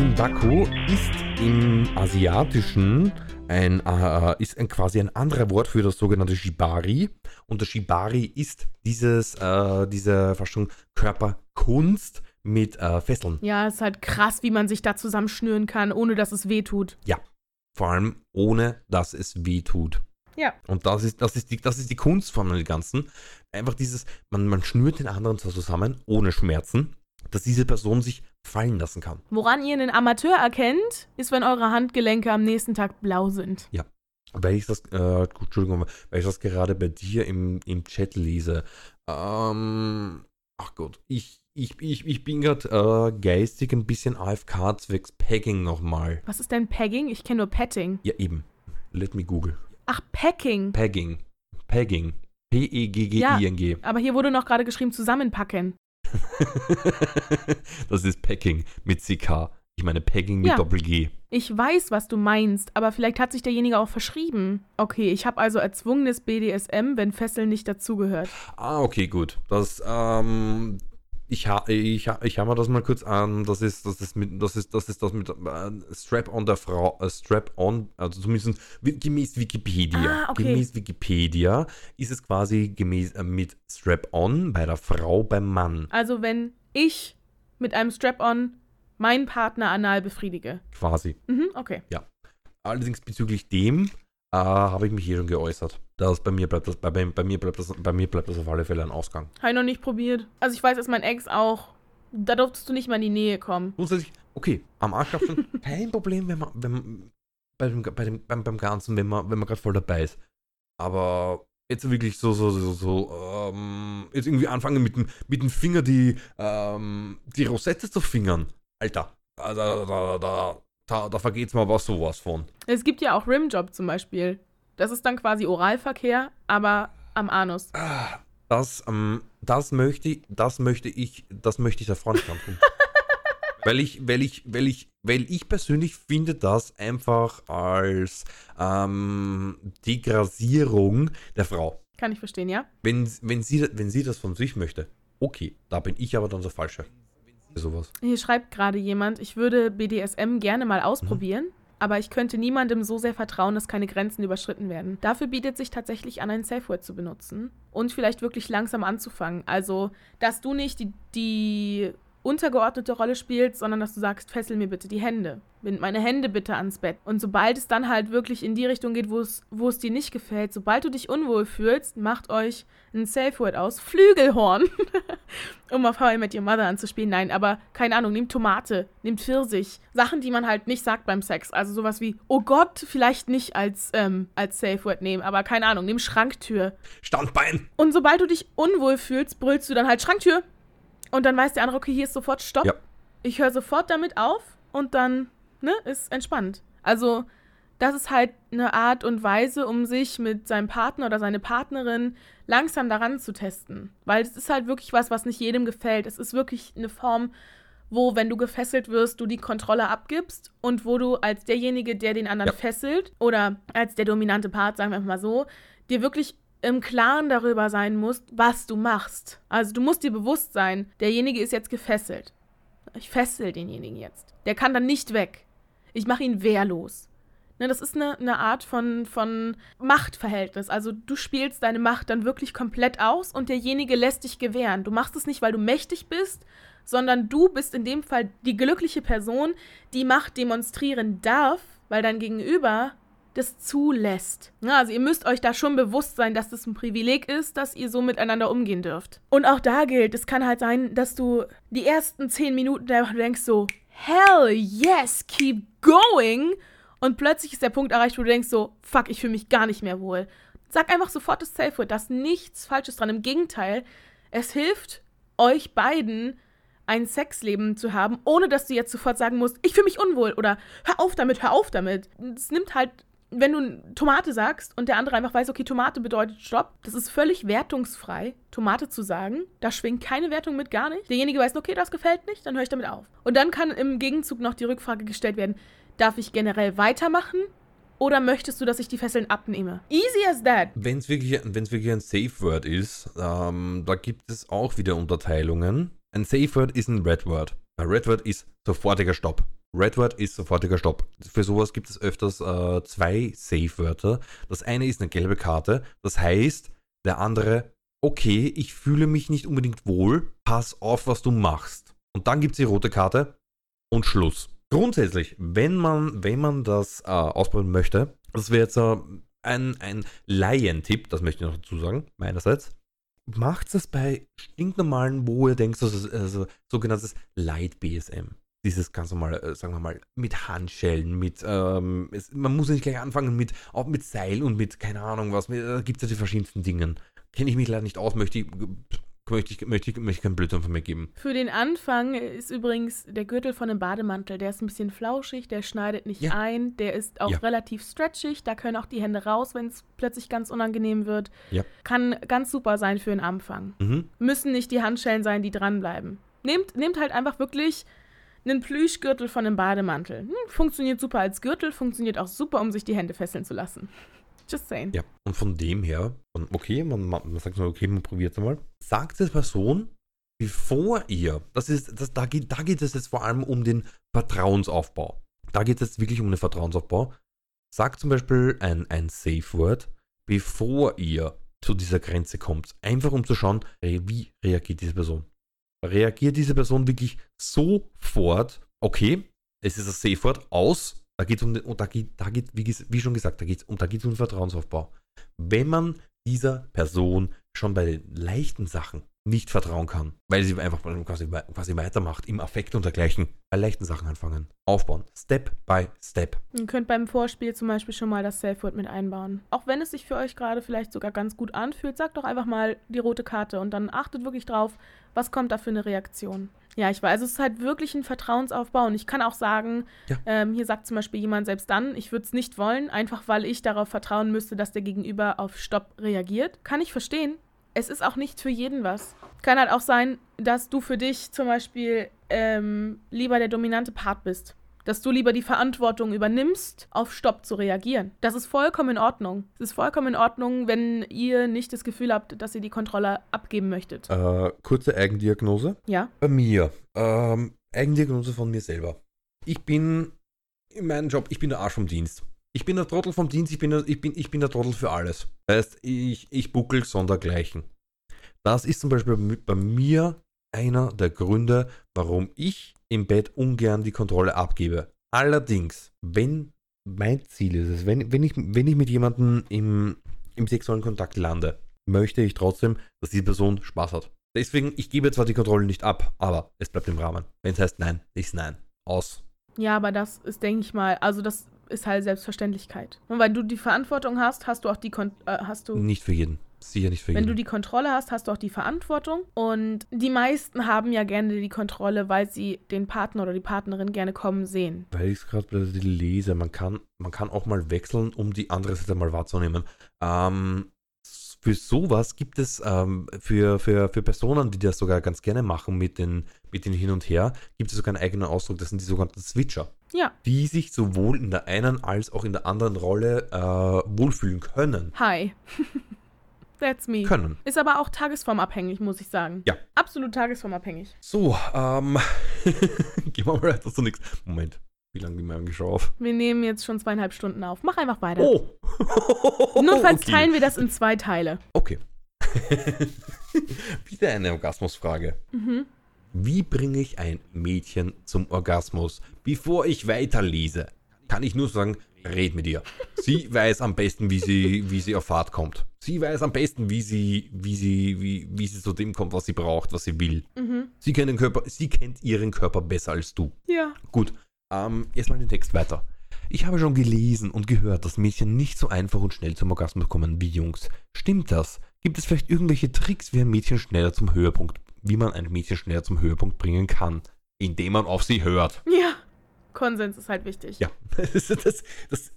Kinbaku ist im Asiatischen ein, äh, ist ein, quasi ein anderer Wort für das sogenannte Shibari. Und das Shibari ist dieses, äh, diese fast schon Körperkunst mit äh, Fesseln. Ja, es ist halt krass, wie man sich da zusammenschnüren kann, ohne dass es weh tut. Vor allem ohne, dass es weh tut. Ja. Und das ist, das ist, die, das ist die Kunst von dem Ganzen. Einfach dieses, man, man schnürt den anderen zusammen, ohne Schmerzen, dass diese Person sich fallen lassen kann. Woran ihr einen Amateur erkennt, ist, wenn eure Handgelenke am nächsten Tag blau sind. Weil ich das, äh, gut, Entschuldigung, weil ich das gerade bei dir im, im Chat lese. Ähm, ach Gott, ich, ich, ich, ich bin gerade äh, geistig ein bisschen AFK zwecks Pegging nochmal. Was ist denn Pegging? Ich kenne nur Petting. Ja, eben. Let me google. Ach, Packing. Pegging. Pegging. P-E-G-G-I-N-G. Aber hier wurde noch gerade geschrieben, zusammenpacken. das ist Packing mit CK. Ich meine Pegging mit Ja. Doppel-G. Ich weiß, was du meinst, aber vielleicht hat sich derjenige auch verschrieben. Okay, ich habe also erzwungenes BDSM, wenn Fesseln nicht dazugehört. Ah, okay, gut. Das, ähm, ich, ha ich, ha ich habe mir das mal kurz an. Das ist das, ist mit, das, ist, das, ist das mit äh, Strap-on der Frau. Äh, Strap-on, also zumindest gemäß Wikipedia. Ah, okay. Gemäß Wikipedia ist es quasi gemäß äh, mit Strap-on bei der Frau beim Mann. Also wenn ich mit einem Strap-on meinen Partner anal befriedige. Quasi. Mhm, okay. Allerdings bezüglich dem äh, habe ich mich hier schon geäußert. Das bei mir bleibt das, bei, bei, mir bleibt das, bei mir bleibt das auf alle Fälle ein Ausgang. Habe ich noch nicht probiert. Also ich weiß, dass mein Ex auch. Da durftest du nicht mal in die Nähe kommen. Grundsätzlich, okay, am Arsch schon kein Problem, wenn man, wenn man bei dem, bei dem, beim, beim Ganzen, wenn man, wenn man gerade voll dabei ist. Aber jetzt wirklich so, so, so, so, ähm, jetzt irgendwie anfangen mit dem, mit dem Finger die, ähm, die Rosette zu fingern. Alter, da, da, da, da, da, da vergeht's mal was sowas von. Es gibt ja auch Rimjob zum Beispiel. Das ist dann quasi Oralverkehr, aber am Anus. Das, ähm, das möchte ich, das möchte ich, das möchte ich der Freundschaft tun. weil ich, weil ich, weil ich, weil ich persönlich finde das einfach als ähm, Degradierung der Frau. Kann ich verstehen, ja? Wenn, wenn, sie, wenn sie das von sich möchte, okay, da bin ich aber dann der Falsche. Sowas. Hier schreibt gerade jemand, ich würde BDSM gerne mal ausprobieren, aber ich könnte niemandem so sehr vertrauen, dass keine Grenzen überschritten werden. Dafür bietet sich tatsächlich an, ein Safe Word zu benutzen und vielleicht wirklich langsam anzufangen. Also, dass du nicht die, die untergeordnete Rolle spielst, sondern dass du sagst, fessel mir bitte die Hände. Bind meine Hände bitte ans Bett. Und sobald es dann halt wirklich in die Richtung geht, wo es, wo es dir nicht gefällt, sobald du dich unwohl fühlst, macht euch ein Safe Word aus. Flügelhorn. um auf How I Met Your Mother anzuspielen. Nein, aber keine Ahnung, nehmt Tomate, nehmt Pfirsich. Sachen, die man halt nicht sagt beim Sex. Also sowas wie, oh Gott, vielleicht nicht als, ähm, als Safe Word nehmen, aber keine Ahnung, nimm Schranktür. Standbein! Und sobald du dich unwohl fühlst, brüllst du dann halt Schranktür. Und dann weiß der andere, okay, hier ist sofort Stopp. Ja. Ich höre sofort damit auf und dann, ne, ist entspannt. Also, das ist halt eine Art und Weise, um sich mit seinem Partner oder seine Partnerin langsam daran zu testen. Weil es ist halt wirklich was, was nicht jedem gefällt. Es ist wirklich eine Form, wo, wenn du gefesselt wirst, du die Kontrolle abgibst und wo du als derjenige, der den anderen Ja. fesselt oder als der dominante Part, sagen wir mal so, dir wirklich im Klaren darüber sein musst, was du machst. Also du musst dir bewusst sein, derjenige ist jetzt gefesselt. Ich fessel denjenigen jetzt. Der kann dann nicht weg. Ich mache ihn wehrlos. Ne, das ist eine, eine Art von, von Machtverhältnis. Also du spielst deine Macht dann wirklich komplett aus und derjenige lässt dich gewähren. Du machst es nicht, weil du mächtig bist, sondern du bist in dem Fall die glückliche Person, die Macht demonstrieren darf, weil dein Gegenüber das zulässt. Ja, also ihr müsst euch da schon bewusst sein, dass das ein Privileg ist, dass ihr so miteinander umgehen dürft. Und auch da gilt, es kann halt sein, dass du die ersten zehn Minuten einfach denkst so, hell yes, keep going. Und plötzlich ist der Punkt erreicht, wo du denkst so, fuck, ich fühle mich gar nicht mehr wohl. Sag einfach sofort das Safe Word, da ist nichts Falsches dran. Im Gegenteil, es hilft euch beiden, ein Sexleben zu haben, ohne dass du jetzt sofort sagen musst, ich fühle mich unwohl oder hör auf damit, hör auf damit. Es nimmt halt, wenn du Tomate sagst und der andere einfach weiß, okay, Tomate bedeutet Stopp, das ist völlig wertungsfrei, Tomate zu sagen. Da schwingt keine Wertung mit, gar nicht. Derjenige weiß, okay, das gefällt nicht, dann höre ich damit auf. Und dann kann im Gegenzug noch die Rückfrage gestellt werden, darf ich generell weitermachen oder möchtest du, dass ich die Fesseln abnehme? Easy as that. Wenn es wirklich, wirklich ein Safe Word ist, ähm, da gibt es auch wieder Unterteilungen. Ein Safe Word ist ein Red Word. Ein Red Word ist sofortiger Stopp. Red Word ist sofortiger Stopp. Für sowas gibt es öfters äh, zwei Safe-Wörter. Das eine ist eine gelbe Karte. Das heißt, der andere, okay, ich fühle mich nicht unbedingt wohl, pass auf, was du machst. Und dann gibt es die rote Karte und Schluss. Grundsätzlich, wenn man, wenn man das äh, ausprobieren möchte, das wäre jetzt äh, ein, ein Laientipp, das möchte ich noch dazu sagen, meinerseits. Macht es bei stinknormalen, wo ihr denkt, also, also sogenanntes Light BSM dieses ganz normale, äh, sagen wir mal, mit Handschellen, mit, ähm, es, man muss nicht gleich anfangen mit, auch mit Seil und mit, keine Ahnung was, da gibt es ja die verschiedensten Dinge. Kenne ich mich leider nicht aus, möchte ich, möchte ich, möchte ich, möchte ich keinen Blödsinn von mir geben. Für den Anfang ist übrigens der Gürtel von einem Bademantel, der ist ein bisschen flauschig, der schneidet nicht ja. ein, der ist auch ja. relativ stretchig, da können auch die Hände raus, wenn es plötzlich ganz unangenehm wird. Ja. Kann ganz super sein für den Anfang. Mhm. Müssen nicht die Handschellen sein, die dranbleiben. Nehmt, nehmt halt einfach wirklich einen Plüschgürtel von einem Bademantel. Hm, funktioniert super als Gürtel, funktioniert auch super, um sich die Hände fesseln zu lassen. Just saying. Ja, und von dem her, okay, man, man sagt so, okay, man probiert es mal. Sagt der Person, bevor ihr, das ist, das, da, geht, da geht es jetzt vor allem um den Vertrauensaufbau. Da geht es jetzt wirklich um den Vertrauensaufbau. Sagt zum Beispiel ein, ein Safe Word, bevor ihr zu dieser Grenze kommt. Einfach um zu schauen, wie reagiert diese Person reagiert diese Person wirklich sofort, okay, es ist ein Safe Word aus, da geht um den, und da geht, da geht, wie, wie schon gesagt, da geht um, geht um den Vertrauensaufbau. Wenn man dieser Person schon bei den leichten Sachen nicht vertrauen kann, weil sie einfach quasi, quasi weitermacht im Affekt und dergleichen, bei leichten Sachen anfangen. Aufbauen. Step by Step. Ihr könnt beim Vorspiel zum Beispiel schon mal das Safe Word mit einbauen. Auch wenn es sich für euch gerade vielleicht sogar ganz gut anfühlt, sagt doch einfach mal die rote Karte und dann achtet wirklich drauf, was kommt da für eine Reaktion. Ja, ich weiß, es ist halt wirklich ein Vertrauensaufbau und ich kann auch sagen, ja. ähm, hier sagt zum Beispiel jemand selbst dann, ich würde es nicht wollen, einfach weil ich darauf vertrauen müsste, dass der Gegenüber auf Stopp reagiert. Kann ich verstehen, es ist auch nicht für jeden was. Kann halt auch sein, dass du für dich zum Beispiel ähm, lieber der dominante Part bist. Dass du lieber die Verantwortung übernimmst, auf Stopp zu reagieren. Das ist vollkommen in Ordnung. Es ist vollkommen in Ordnung, wenn ihr nicht das Gefühl habt, dass ihr die Kontrolle abgeben möchtet. Äh, kurze Eigendiagnose. Ja. Bei mir. Ähm, Eigendiagnose von mir selber. Ich bin in meinem Job, ich bin der Arsch vom Dienst. Ich bin der Trottel vom Dienst, ich bin der, ich bin, ich bin der Trottel für alles. Das heißt, ich, ich buckel sondergleichen. Das ist zum Beispiel bei mir einer der Gründe, warum ich im Bett ungern die Kontrolle abgebe. Allerdings, wenn mein Ziel ist es, wenn, wenn, ich, wenn ich mit jemandem im, im sexuellen Kontakt lande, möchte ich trotzdem, dass die Person Spaß hat. Deswegen, ich gebe zwar die Kontrolle nicht ab, aber es bleibt im Rahmen. Wenn es heißt Nein, ist Nein. Aus. Ja, aber das ist, denke ich mal, also das ist halt Selbstverständlichkeit. Und weil du die Verantwortung hast, hast du auch die Kon äh, hast du Nicht für jeden. Sicher nicht für Wenn jeden. du die Kontrolle hast, hast du auch die Verantwortung. Und die meisten haben ja gerne die Kontrolle, weil sie den Partner oder die Partnerin gerne kommen sehen. Weil ich es gerade lese, man kann, man kann auch mal wechseln, um die andere Seite mal wahrzunehmen. Ähm, für sowas gibt es ähm, für, für, für Personen, die das sogar ganz gerne machen mit den, mit den Hin und Her, gibt es sogar einen eigenen Ausdruck, das sind die sogenannten Switcher. Ja. Die sich sowohl in der einen als auch in der anderen Rolle äh, wohlfühlen können. Hi. That's me. Können. Ist aber auch tagesformabhängig, muss ich sagen. Ja. Absolut tagesformabhängig. So, ähm, gehen wir mal weiter zu nichts. Moment. Wie lange nehmen wir eigentlich schon auf? Wir nehmen jetzt schon zweieinhalb Stunden auf. Mach einfach weiter. Oh! Notfalls okay. teilen wir das in zwei Teile. Okay. Wieder eine Orgasmusfrage. Mhm. Wie bringe ich ein Mädchen zum Orgasmus, bevor ich weiterlese? Kann ich nur sagen, red mit ihr. Sie weiß am besten, wie sie, wie sie auf Fahrt kommt. Sie weiß am besten, wie sie, wie sie, wie, wie sie zu dem kommt, was sie braucht, was sie will. Mhm. Sie kennt den Körper, sie kennt ihren Körper besser als du. Ja. Gut. Ähm, erstmal den Text weiter. Ich habe schon gelesen und gehört, dass Mädchen nicht so einfach und schnell zum Orgasmus kommen wie Jungs. Stimmt das? Gibt es vielleicht irgendwelche Tricks, wie ein Mädchen schneller zum Höhepunkt, wie man ein Mädchen schneller zum Höhepunkt bringen kann, indem man auf sie hört? Ja. Konsens ist halt wichtig. Ja. Das, das, das,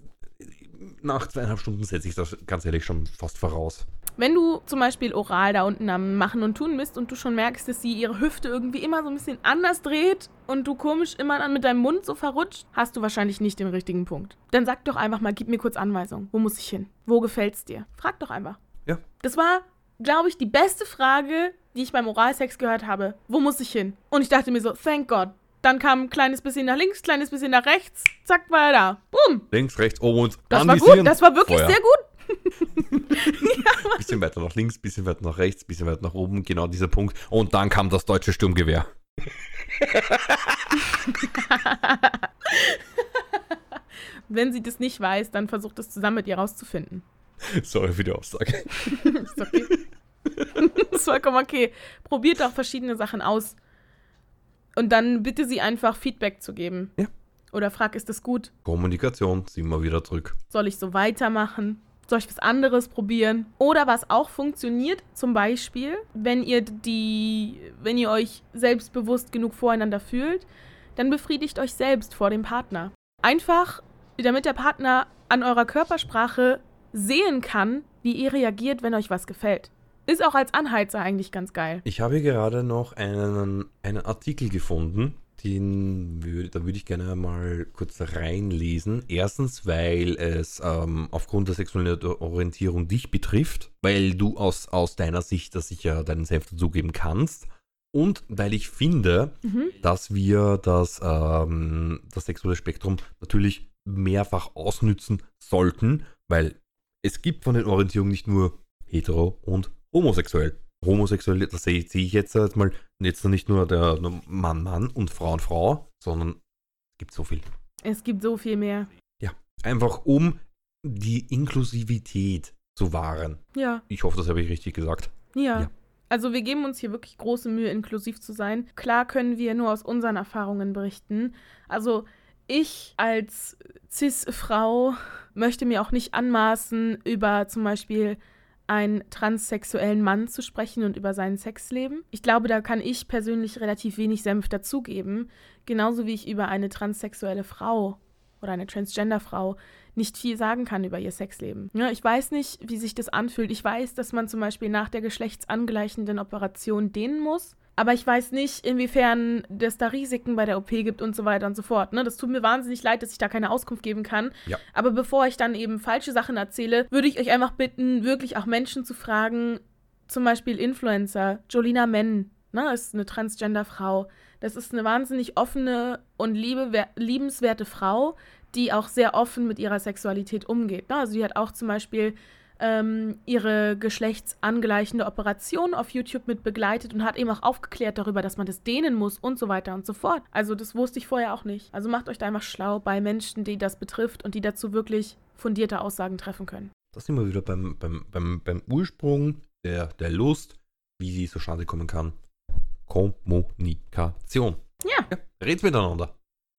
nach zweieinhalb Stunden setze ich das ganz ehrlich schon fast voraus. Wenn du zum Beispiel oral da unten am Machen und Tun bist und du schon merkst, dass sie ihre Hüfte irgendwie immer so ein bisschen anders dreht und du komisch immer dann mit deinem Mund so verrutscht, hast du wahrscheinlich nicht den richtigen Punkt. Dann sag doch einfach mal, gib mir kurz Anweisung. Wo muss ich hin? Wo gefällt's dir? Frag doch einfach. Ja. Das war, glaube ich, die beste Frage, die ich beim Oralsex gehört habe. Wo muss ich hin? Und ich dachte mir so, thank God. Dann kam ein kleines bisschen nach links, kleines bisschen nach rechts. Zack, war er da. Boom. Links, rechts, oben und Das war gut. Das war wirklich Feuer. sehr gut. Bisschen weiter nach links, bisschen weiter nach rechts, bisschen weiter nach oben, genau dieser Punkt. Und dann kam das deutsche Sturmgewehr. Wenn sie das nicht weiß, dann versucht es zusammen mit ihr rauszufinden. Sorry für die Aussage. Ist okay. ist vollkommen okay. Probiert doch verschiedene Sachen aus. Und dann bitte sie einfach Feedback zu geben. Ja. Oder frag, ist das gut? Kommunikation, sind wir wieder zurück. Soll ich so weitermachen? Soll ich was anderes probieren? Oder was auch funktioniert, zum Beispiel, wenn ihr die, wenn ihr euch selbstbewusst genug voreinander fühlt, dann befriedigt euch selbst vor dem Partner. Einfach, damit der Partner an eurer Körpersprache sehen kann, wie ihr reagiert, wenn euch was gefällt. Ist auch als Anheizer eigentlich ganz geil. Ich habe hier gerade noch einen, einen Artikel gefunden, den würde, da würde ich gerne mal kurz reinlesen. Erstens, weil es ähm, aufgrund der sexuellen Orientierung dich betrifft, weil du aus, aus deiner Sicht das sicher deinen Senf dazugeben kannst. Und weil ich finde, Mhm. dass wir das, ähm, das sexuelle Spektrum natürlich mehrfach ausnützen sollten, weil es gibt von den Orientierungen nicht nur hetero und homosexuell. Homosexuell, das sehe sehe ich jetzt halt mal, jetzt nicht nur der nur Mann, Mann und Frau und Frau, sondern es gibt so viel. Es gibt so viel mehr. Einfach um die Inklusivität zu wahren. Ja. Ich hoffe, das habe ich richtig gesagt. Ja. Ja. Also wir geben uns hier wirklich große Mühe, inklusiv zu sein. Klar können wir nur aus unseren Erfahrungen berichten. Also ich als CIS-Frau möchte mir auch nicht anmaßen, über zum Beispiel einen transsexuellen Mann zu sprechen und über sein Sexleben. Ich glaube, da kann ich persönlich relativ wenig Senf dazugeben. Genauso wie ich über eine transsexuelle Frau oder eine Transgender-Frau nicht viel sagen kann über ihr Sexleben. Ja, ich weiß nicht, wie sich das anfühlt. Ich weiß, dass man zum Beispiel nach der geschlechtsangleichenden Operation dehnen muss. Aber ich weiß nicht, inwiefern es da Risiken bei der OP gibt und so weiter und so fort. Ne? Das tut mir wahnsinnig leid, dass ich da keine Auskunft geben kann. Ja. Aber bevor ich dann eben falsche Sachen erzähle, würde ich euch einfach bitten, wirklich auch Menschen zu fragen, zum Beispiel Influencer, Jolina Men, ne, ist eine Transgender-Frau. Das ist eine wahnsinnig offene und liebe, liebenswerte Frau, die auch sehr offen mit ihrer Sexualität umgeht. Ne? Also die hat auch zum Beispiel ähm, ihre geschlechtsangleichende Operation auf YouTube mit begleitet und hat eben auch aufgeklärt darüber, dass man das dehnen muss und so weiter und so fort. Also das wusste ich vorher auch nicht. Also macht euch da einfach schlau bei Menschen, die das betrifft und die dazu wirklich fundierte Aussagen treffen können. Da sind wir wieder beim, beim, beim, beim Ursprung der, der Lust, wie sie zustande kommen kann. Kommunikation. Ja. ja redet miteinander.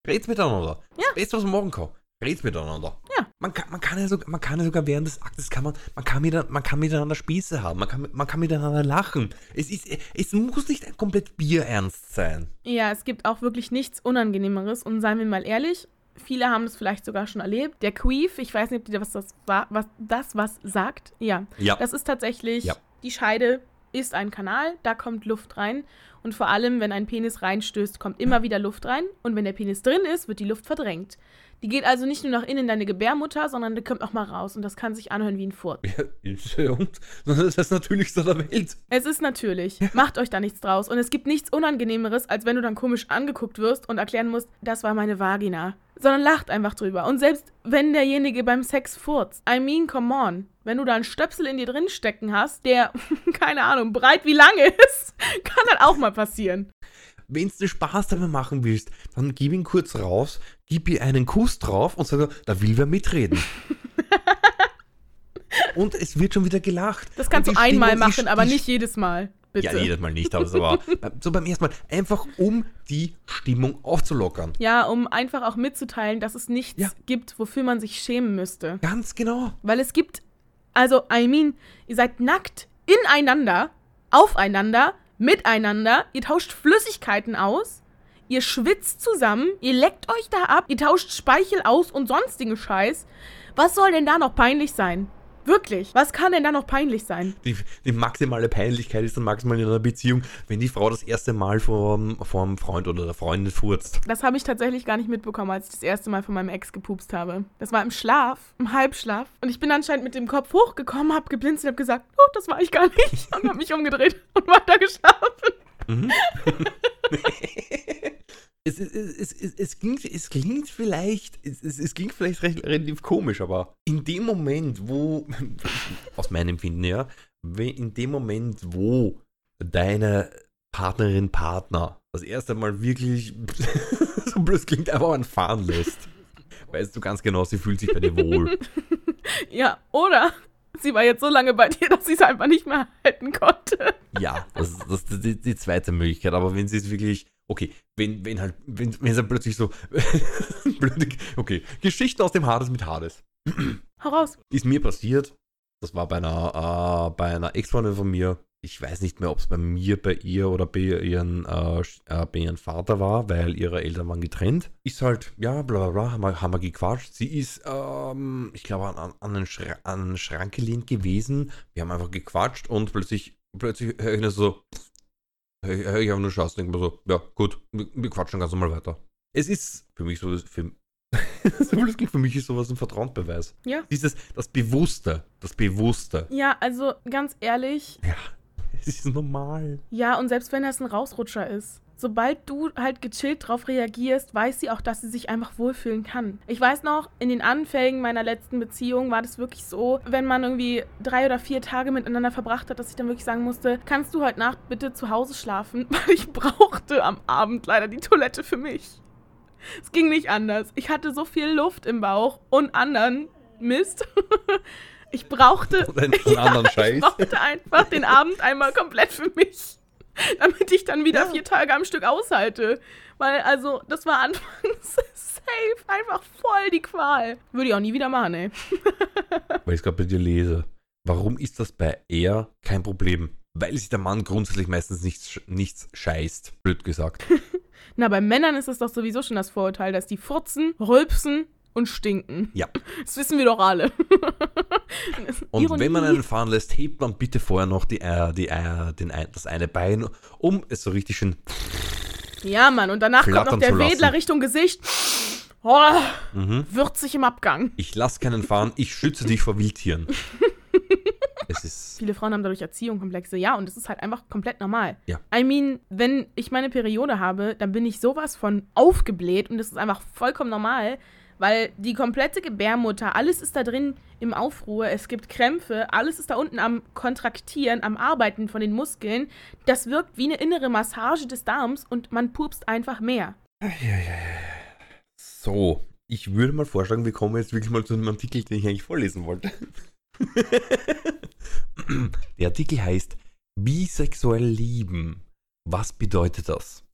Redet miteinander. Ja. Das Beste, was man machen kann. Redet miteinander. Ja. Man kann, man, kann ja sogar, man kann ja sogar während des Aktes kann man, man kann, mit, man kann miteinander Spieße haben, man kann, man kann miteinander lachen. Es, ist, es muss nicht ein komplett bierernst sein. Ja, es gibt auch wirklich nichts Unangenehmeres und seien wir mal ehrlich, viele haben es vielleicht sogar schon erlebt. Der Queef, ich weiß nicht, ob dir was das, wa- was, das was sagt. Ja, Ja. das ist tatsächlich, Ja. die Scheide ist ein Kanal, da kommt Luft rein. Und vor allem, wenn ein Penis reinstößt, kommt immer wieder Luft rein. Und wenn der Penis drin ist, wird die Luft verdrängt. Die geht also nicht nur nach innen in deine Gebärmutter, sondern die kommt auch mal raus. Und das kann sich anhören wie ein Furz. Ja, und das ist das Natürlichste der Welt. Es ist natürlich. Macht euch da nichts draus. Und es gibt nichts Unangenehmeres, als wenn du dann komisch angeguckt wirst und erklären musst, das war meine Vagina. Sondern lacht einfach drüber. Und selbst wenn derjenige beim Sex furzt, I mean, come on. Wenn du da einen Stöpsel in dir drin stecken hast, der, keine Ahnung, breit wie lange ist, kann das auch mal passieren. Wenn du Spaß damit machen willst, dann gib ihn kurz raus, gib ihr einen Kuss drauf und sag, da will wer mitreden. und es wird schon wieder gelacht. Das kannst du die einmal Stimmung machen, ist- aber die nicht jedes Mal. Bitte. Ja, jedes Mal nicht, aber so, so beim ersten Mal. Einfach um die Stimmung aufzulockern. Ja, um einfach auch mitzuteilen, dass es nichts Ja. gibt, wofür man sich schämen müsste. Ganz genau. Weil es gibt, also, I mean, ihr seid nackt ineinander, aufeinander, miteinander, ihr tauscht Flüssigkeiten aus, ihr schwitzt zusammen, ihr leckt euch da ab, ihr tauscht Speichel aus und sonstigen Scheiß. Was soll denn da noch peinlich sein? Wirklich, was kann denn da noch peinlich sein? Die, die maximale Peinlichkeit ist dann maximal in einer Beziehung, wenn die Frau das erste Mal vom, vom Freund oder der Freundin furzt. Das habe ich tatsächlich gar nicht mitbekommen, als ich das erste Mal von meinem Ex gepupst habe. Das war im Schlaf, im Halbschlaf. Und ich bin anscheinend mit dem Kopf hochgekommen, habe geblinzelt, habe gesagt, oh, das war ich gar nicht. Und habe mich umgedreht und weiter geschlafen. Mhm. es, es, es, es, es, klingt, es klingt vielleicht, es, es, es klingt vielleicht recht, relativ komisch, aber in dem Moment, wo, aus meinem Empfinden, ja, in dem Moment, wo deine Partnerin, Partner das erste Mal wirklich, so blöd klingt, einfach an fahren lässt, weißt du ganz genau, sie fühlt sich bei dir wohl. Ja, oder sie war jetzt so lange bei dir, dass sie es einfach nicht mehr halten konnte. Ja, das, das ist die, die zweite Möglichkeit, aber wenn sie es wirklich Okay, wenn, wenn halt, wenn, wenn dann plötzlich so. okay, Geschichten aus dem Hades mit Hades. Heraus. Ist mir passiert. Das war bei einer, äh, bei einer Ex-Freundin von mir. Ich weiß nicht mehr, ob es bei mir, bei ihr oder bei ihren, äh, äh, bei ihrem Vater war, weil ihre Eltern waren getrennt. Ist halt, ja, bla bla bla, haben wir, haben wir gequatscht. Sie ist, ähm, ich glaube, an, an, einen Schra einen Schrank gelehnt gewesen. Wir haben einfach gequatscht und plötzlich, plötzlich höre ich so, Hör ich habe nur Chance, denke mir so, ja, gut, wir, wir quatschen ganz normal weiter. Es ist für mich so, für, für mich ist sowas ein Vertrauensbeweis. Ja. Dieses, das Bewusste, das Bewusste. Ja, also ganz ehrlich. Ja, es ist normal. Ja, und selbst wenn das ein Rausrutscher ist sobald du halt gechillt drauf reagierst, weiß sie auch, dass sie sich einfach wohlfühlen kann. Ich weiß noch, in den Anfängen meiner letzten Beziehung war das wirklich so, wenn man irgendwie drei oder vier Tage miteinander verbracht hat, dass ich dann wirklich sagen musste, kannst du heute Nacht bitte zu Hause schlafen? Weil ich brauchte am Abend leider die Toilette für mich. Es ging nicht anders. Ich hatte so viel Luft im Bauch und anderen Mist. Ich brauchte, Scheiß. ich brauchte einfach den Abend einmal komplett für mich. damit ich dann wieder ja. vier Tage am Stück aushalte. Weil, also, das war anfangs safe, einfach voll die Qual. Würde ich auch nie wieder machen, ey. Weil ich es gerade bei dir lese. Warum ist das bei er kein Problem? Weil sich der Mann grundsätzlich meistens nichts, nichts scheißt, blöd gesagt. Na, bei Männern ist es doch sowieso schon das Vorurteil, dass die furzen, rülpsen und stinken. Ja. Das wissen wir doch alle. und Ironie. wenn man einen fahren lässt, hebt man bitte vorher noch die, äh, die, äh, den, das eine Bein, um es so richtig schön. Ja, Mann, und danach kommt noch der Wedler Richtung Gesicht. Oh, mhm. Würzig im Abgang. Ich lass keinen fahren, ich schütze dich vor Wildtieren. Viele Frauen haben dadurch Erziehungskomplexe, ja, und das ist halt einfach komplett normal. Ja. I mean, wenn ich meine Periode habe, dann bin ich sowas von aufgebläht und das ist einfach vollkommen normal. Weil die komplette Gebärmutter, alles ist da drin im Aufruhr, es gibt Krämpfe, alles ist da unten am Kontraktieren, am Arbeiten von den Muskeln. Das wirkt wie eine innere Massage des Darms und man pupst einfach mehr. So, ich würde mal vorschlagen, wir kommen jetzt wirklich mal zu einem Artikel, den ich eigentlich vorlesen wollte. Der Artikel heißt Bisexuell lieben. Was bedeutet das?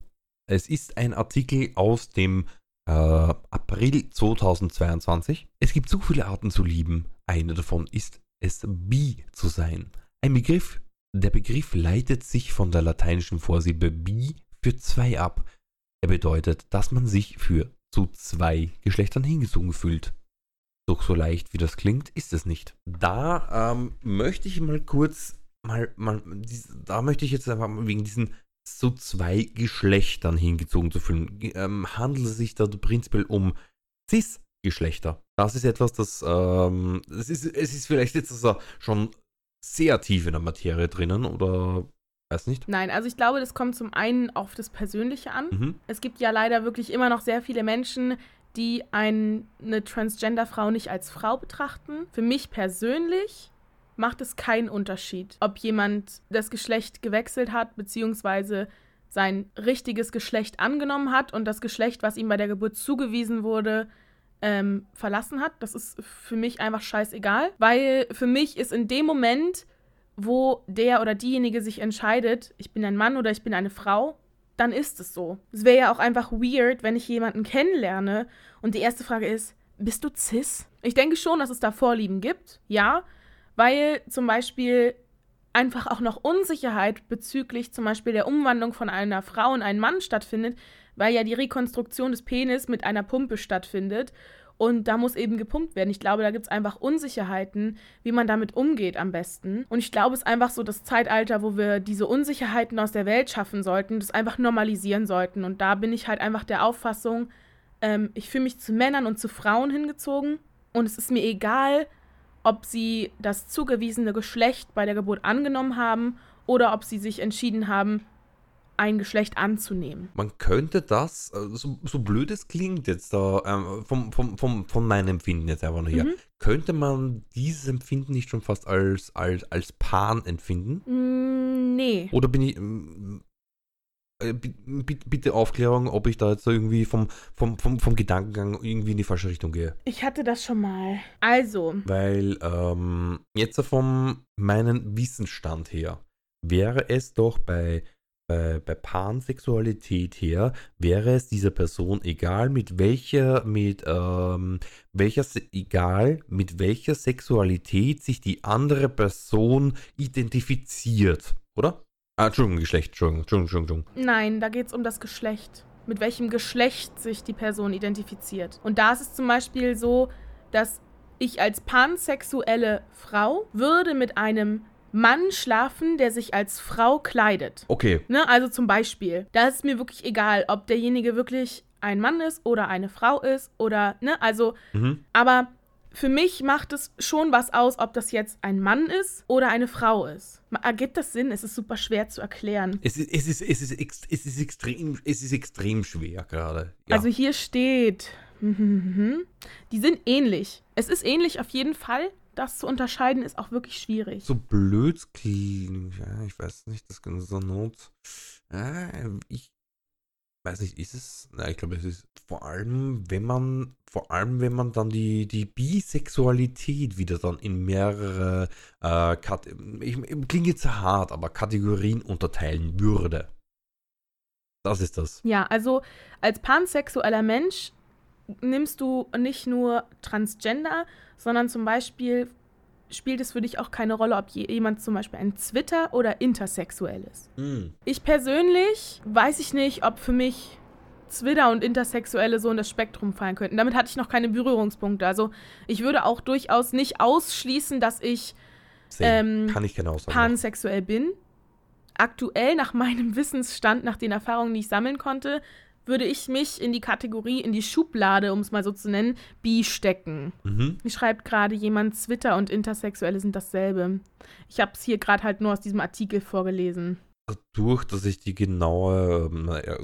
Es ist ein Artikel aus dem äh, April 2022. Es gibt so viele Arten zu lieben. Eine davon ist es, bi zu sein. Ein Begriff, der Begriff leitet sich von der lateinischen Vorsilbe bi für zwei ab. Er bedeutet, dass man sich für zu zwei Geschlechtern hingezogen fühlt. Doch so leicht wie das klingt, ist es nicht. Da ähm, möchte ich mal kurz, mal, mal, da möchte ich jetzt einfach mal wegen diesen zu zwei Geschlechtern hingezogen zu fühlen. Ähm, handelt es sich da prinzipiell um Cis-Geschlechter? Das ist etwas, das, ähm, es, ist, es ist vielleicht jetzt also schon sehr tief in der Materie drinnen oder weiß nicht. Nein, also ich glaube, das kommt zum einen auf das Persönliche an. Mhm. Es gibt ja leider wirklich immer noch sehr viele Menschen, die eine Transgender-Frau nicht als Frau betrachten. Für mich persönlich macht es keinen Unterschied, ob jemand das Geschlecht gewechselt hat, beziehungsweise sein richtiges Geschlecht angenommen hat und das Geschlecht, was ihm bei der Geburt zugewiesen wurde, ähm, verlassen hat. Das ist für mich einfach scheißegal, weil für mich ist in dem Moment, wo der oder diejenige sich entscheidet, ich bin ein Mann oder ich bin eine Frau, dann ist es so. Es wäre ja auch einfach weird, wenn ich jemanden kennenlerne und die erste Frage ist, bist du cis? Ich denke schon, dass es da Vorlieben gibt, ja, weil zum Beispiel einfach auch noch Unsicherheit bezüglich zum Beispiel der Umwandlung von einer Frau in einen Mann stattfindet, weil ja die Rekonstruktion des Penis mit einer Pumpe stattfindet. Und da muss eben gepumpt werden. Ich glaube, da gibt es einfach Unsicherheiten, wie man damit umgeht am besten. Und ich glaube, es ist einfach so das Zeitalter, wo wir diese Unsicherheiten aus der Welt schaffen sollten, das einfach normalisieren sollten. Und da bin ich halt einfach der Auffassung, ähm, ich fühle mich zu Männern und zu Frauen hingezogen. Und es ist mir egal, ob sie das zugewiesene Geschlecht bei der Geburt angenommen haben oder ob sie sich entschieden haben, ein Geschlecht anzunehmen. Man könnte das, äh, so, so blöd es klingt jetzt da, ähm, vom, vom, vom, von meinem Empfinden jetzt einfach nur her, Mhm. könnte man dieses Empfinden nicht schon fast als, als, als Pan empfinden? Mm, nee. Oder bin ich. ähm, äh, bi- bi- Bitte Aufklärung, ob ich da jetzt so irgendwie vom, vom, vom, vom Gedankengang irgendwie in die falsche Richtung gehe. Ich hatte das schon mal. Also, Weil ähm, jetzt vom meinen Wissensstand her wäre es doch bei, bei, bei Pansexualität her, wäre es dieser Person egal mit welcher, mit ähm, welcher, egal mit welcher Sexualität sich die andere Person identifiziert, oder? Ah, Entschuldigung, Geschlecht, Entschuldigung, Entschuldigung, Entschuldigung. nein, da geht es um das Geschlecht. Mit welchem Geschlecht sich die Person identifiziert. Und da ist es zum Beispiel so, dass ich als pansexuelle Frau würde mit einem Mann schlafen, der sich als Frau kleidet. Okay, Ne, also zum Beispiel, da ist mir wirklich egal, ob derjenige wirklich ein Mann ist oder eine Frau ist oder, ne, also, mhm. aber für mich macht es schon was aus, ob das jetzt ein Mann ist oder eine Frau ist. Ergibt das Sinn? Es ist super schwer zu erklären. Es ist, es ist, es ist, ex, es ist extrem, es ist extrem schwer gerade. Ja. Also hier steht, die sind ähnlich. Es ist ähnlich auf jeden Fall. Das zu unterscheiden ist auch wirklich schwierig. so blöd klingt. Ja, ich weiß nicht, das kann so Not. Äh, ich weiß nicht, ist es. Na, ich glaube, es ist vor allem, wenn man, vor allem, wenn man dann die, die Bisexualität wieder dann in mehrere äh, Kat ich, ich, klingt jetzt hart, aber Kategorien unterteilen würde. Das ist das. Ja, also als pansexueller Mensch nimmst du nicht nur Transgender, sondern zum Beispiel spielt es für dich auch keine Rolle, ob je- jemand zum Beispiel ein Zwitter oder intersexuell ist. Hm. Ich persönlich weiß ich nicht, ob für mich Zwitter und Intersexuelle so in das Spektrum fallen könnten. Damit hatte ich noch keine Berührungspunkte. Also ich würde auch durchaus nicht ausschließen, dass ich. Ähm, ich pansexuell bin. Aktuell, nach meinem Wissensstand, nach den Erfahrungen, die ich sammeln konnte, würde ich mich in die Kategorie, in die Schublade, um es mal so zu nennen, bi stecken. Mhm. Mir schreibt gerade jemand, Twitter und Intersexuelle sind dasselbe. Ich habe es hier gerade halt nur aus diesem Artikel vorgelesen. Dadurch, dass ich die genaue, ähm, äh,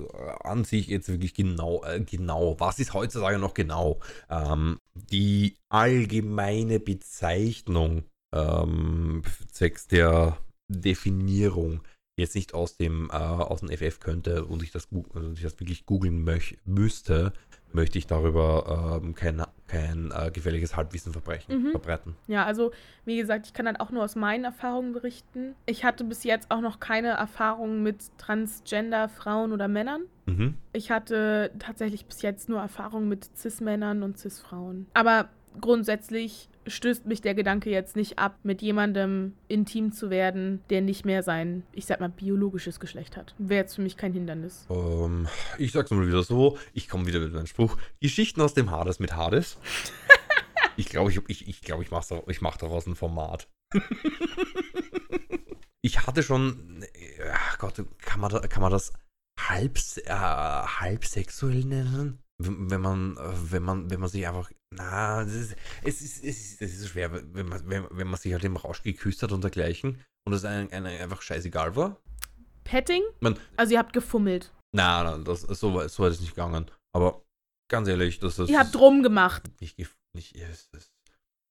an sich jetzt wirklich genau, äh, genau, was ist heutzutage noch genau, ähm, die allgemeine Bezeichnung ähm, zwecks der Definierung jetzt nicht aus dem, äh, aus dem FF könnte und ich das, also ich das wirklich googeln möch, müsste, möchte ich darüber ähm, kein, kein äh, gefährliches Halbwissen verbrechen, Mhm. verbreiten. Ja, also wie gesagt, ich kann halt auch nur aus meinen Erfahrungen berichten. Ich hatte bis jetzt auch noch keine Erfahrungen mit Transgender Frauen oder Männern. Mhm. Ich hatte tatsächlich bis jetzt nur Erfahrungen mit Cis-Männern und Cis-Frauen. Aber grundsätzlich stößt mich der Gedanke jetzt nicht ab, mit jemandem intim zu werden, der nicht mehr sein, ich sag mal, biologisches Geschlecht hat. Wäre jetzt für mich kein Hindernis. Ähm, ich sag's mal wieder so, ich komme wieder mit meinem Spruch. Geschichten aus dem Hades mit Hades. ich glaube, ich, ich, ich, glaub, ich mache ich mach daraus ein Format. ich hatte schon, äh, ach Gott, kann man, kann man das halb, äh, halb sexuell nennen? Wenn man, äh, wenn man, wenn man sich einfach, na, das ist, es ist, es ist, es ist so schwer, wenn man, wenn, wenn man sich halt im Rausch geküsst hat und dergleichen und es einem, einem einfach scheißegal war. Petting? Man, Also ihr habt gefummelt. Nein, nein, das, so, weit- so weit ist nicht gegangen. Aber ganz ehrlich, das ist. Ihr habt gef- nicht es ist,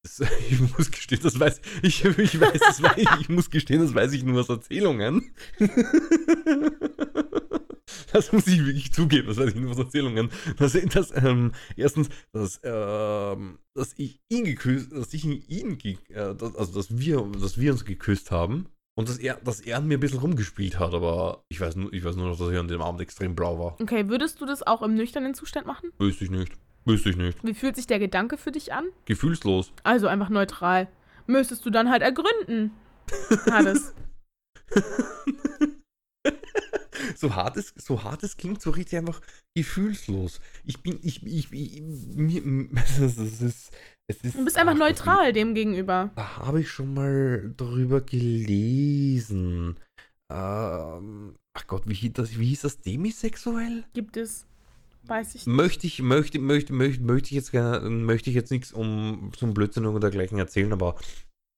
das, ich muss gestehen, das weiß ich. Ich weiß, das weiß ich, ich muss gestehen, das weiß ich nur aus Erzählungen. Das muss ich wirklich zugeben, das weiß ich nur aus Erzählungen. Dass, dass ähm, erstens, dass, ähm, dass ich ihn geküsst, dass ich ihn, äh, dass, also dass wir, dass wir uns geküsst haben und dass er, dass er an mir ein bisschen rumgespielt hat, aber ich weiß nur, ich weiß nur noch, dass ich an dem Abend extrem blau war. Okay, würdest du das auch im nüchternen Zustand machen? Wüsste ich nicht. Wüsste ich nicht. Wie fühlt sich der Gedanke für dich an? Gefühlslos. Also einfach neutral. Müsstest du dann halt ergründen. Hades. so hart es, so hart es klingt, so richtig einfach gefühlslos. Ich bin, ich, ich, ich mir, es ist, es ist, Du bist einfach neutral dem gegenüber. Da habe ich schon mal drüber gelesen. Ähm, ach Gott, wie hieß das, wie hieß das demisexuell? Gibt es. Weiß ich nicht. Möchte ich, möchte, möchte, möchte, möchte ich jetzt gerne, möchte ich jetzt nichts um zum Blödsinn oder dergleichen erzählen, aber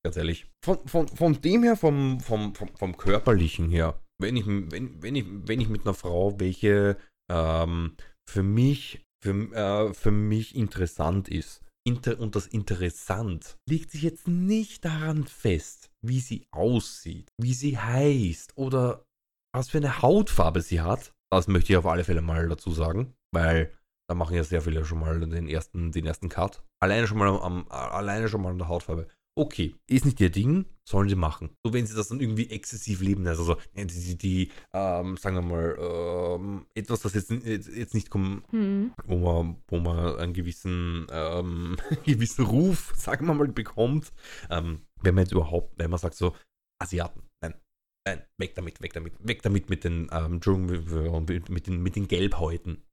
ganz ehrlich, von, von, von dem her, vom, vom, vom, vom körperlichen her, wenn ich, wenn, wenn ich, wenn ich mit einer Frau, welche ähm, für mich, für, äh, für mich interessant ist, Inter und das interessant liegt sich jetzt nicht daran fest, wie sie aussieht, wie sie heißt oder was für eine Hautfarbe sie hat. Das möchte ich auf alle Fälle mal dazu sagen, weil da machen ja sehr viele schon mal den ersten, den ersten Cut. Alleine schon mal am, alleine schon mal an der Hautfarbe okay, ist nicht ihr Ding, sollen sie machen. So, wenn sie das dann irgendwie exzessiv leben, also so, die, die, die ähm, sagen wir mal, ähm, etwas, das jetzt, jetzt nicht kommt, hm. wo, man, wo man einen gewissen, ähm, gewissen Ruf, sagen wir mal, bekommt, ähm, wenn man jetzt überhaupt, wenn man sagt so, Asiaten, nein, nein, weg damit, weg damit, weg damit mit den, ähm, Entschuldigung, mit den, mit den Gelbhäuten.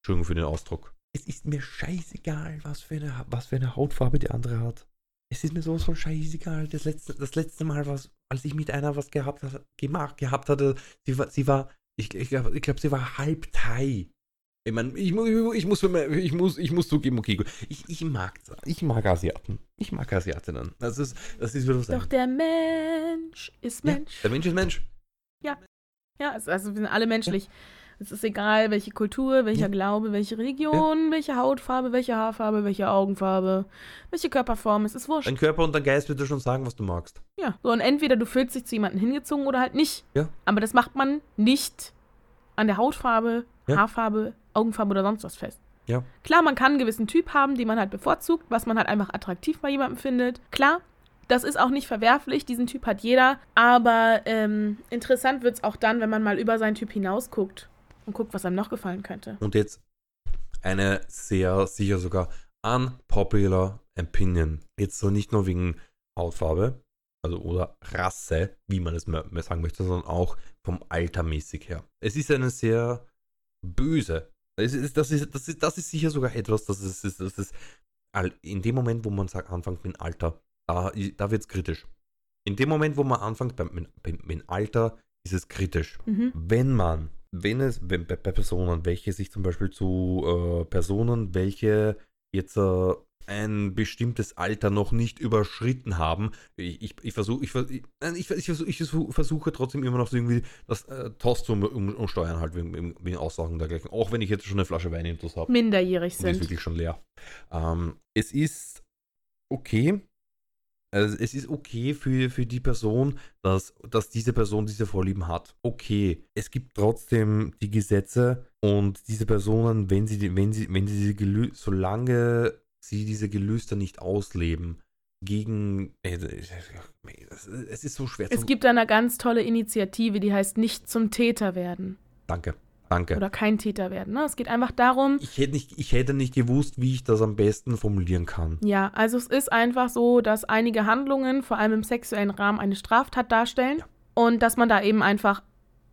Entschuldigung für den Ausdruck. Es ist mir scheißegal, was für eine, was für eine Hautfarbe die andere hat es ist mir so so scheißegal. Das letzte, das letzte Mal, was, als ich mit einer was gehabt, gemacht, gehabt hatte, sie war, sie war ich, ich glaube, ich glaub, sie war halb Thai. Ich meine, ich, ich, muss, ich, muss, ich muss zugeben, okay, ich, ich mag ich mag Asiaten. Ich mag Asiatinnen. Das ist, das ist wieder Doch der Mensch ist Mensch. Ja, der Mensch ist Mensch. Ja. Ja, also wir sind alle menschlich. Ja. Es ist egal, welche Kultur, welcher ja. Glaube, welche Religion, ja. welche Hautfarbe, welche Haarfarbe, welche Augenfarbe, welche Körperform. Es ist wurscht. Dein Körper und dein Geist wird dir schon sagen, was du magst. Ja. So, und entweder du fühlst dich zu jemandem hingezogen oder halt nicht. Ja. Aber das macht man nicht an der Hautfarbe, ja. Haarfarbe, Augenfarbe oder sonst was fest. Ja. Klar, man kann einen gewissen Typ haben, den man halt bevorzugt, was man halt einfach attraktiv bei jemandem findet. Klar, das ist auch nicht verwerflich, diesen Typ hat jeder. Aber ähm, interessant wird es auch dann, wenn man mal über seinen Typ hinausguckt und guckt, was einem noch gefallen könnte. Und jetzt eine sehr sicher sogar unpopular opinion. Jetzt so nicht nur wegen Hautfarbe, also oder Rasse, wie man es mehr, sagen möchte, sondern auch vom Alter mäßig her. Es ist eine sehr böse. Es ist, das, ist, das, ist, das ist sicher sogar etwas, das ist, das ist in dem Moment, wo man sagt, anfängt mit Alter, da, da wird es kritisch. In dem Moment, wo man anfängt mit, mit dem Alter, ist es kritisch. Mhm. Wenn man wenn es bei, bei Personen, welche sich zum Beispiel zu äh, Personen, welche jetzt äh, ein bestimmtes Alter noch nicht überschritten haben. Ich, ich, ich versuche ich, ich, ich, ich, versuch, ich versuche trotzdem immer noch irgendwie das äh, Toss zu um, umsteuern, halt wegen, wegen Aussagen dergleichen. Auch wenn ich jetzt schon eine Flasche Wein in habe. Minderjährig sind. Die ist wirklich schon leer. Ähm, es ist okay, also es ist okay für, für die Person, dass, dass diese Person diese Vorlieben hat. Okay. Es gibt trotzdem die Gesetze und diese Personen, wenn sie, wenn sie, wenn sie diese Gelü solange sie diese Gelüste nicht ausleben, gegen. Äh, es ist so schwer Es gibt eine ganz tolle Initiative, die heißt Nicht zum Täter werden. Danke. Danke. Oder kein Täter werden. Ne? Es geht einfach darum. Ich hätte, nicht, ich hätte nicht gewusst, wie ich das am besten formulieren kann. Ja, also es ist einfach so, dass einige Handlungen, vor allem im sexuellen Rahmen, eine Straftat darstellen. Ja. Und dass man da eben einfach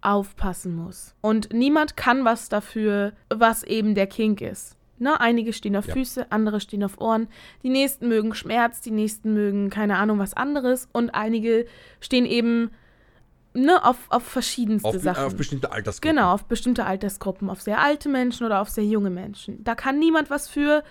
aufpassen muss. Und niemand kann was dafür, was eben der Kink ist. Ne, einige stehen auf ja. Füße, andere stehen auf Ohren. Die nächsten mögen Schmerz, die nächsten mögen keine Ahnung was anderes. Und einige stehen eben ne, auf, auf verschiedenste auf, Sachen. Auf bestimmte Altersgruppen. Genau, auf bestimmte Altersgruppen, auf sehr alte Menschen oder auf sehr junge Menschen. Da kann niemand was für.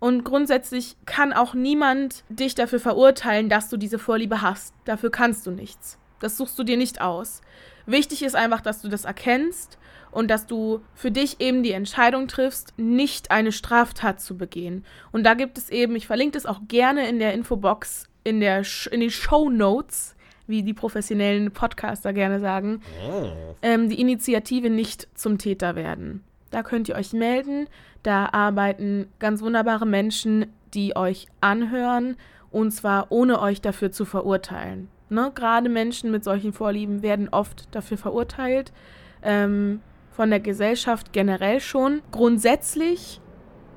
Und grundsätzlich kann auch niemand dich dafür verurteilen, dass du diese Vorliebe hast. Dafür kannst du nichts. Das suchst du dir nicht aus. Wichtig ist einfach, dass du das erkennst und dass du für dich eben die Entscheidung triffst, nicht eine Straftat zu begehen. Und da gibt es eben, ich verlinke das auch gerne in der Infobox, in, der, in den Show Notes, wie die professionellen Podcaster gerne sagen, oh. ähm, die Initiative nicht zum Täter werden. Da könnt ihr euch melden. Da arbeiten ganz wunderbare Menschen, die euch anhören und zwar ohne euch dafür zu verurteilen. Ne? Gerade Menschen mit solchen Vorlieben werden oft dafür verurteilt. Ähm, von der Gesellschaft generell schon. Grundsätzlich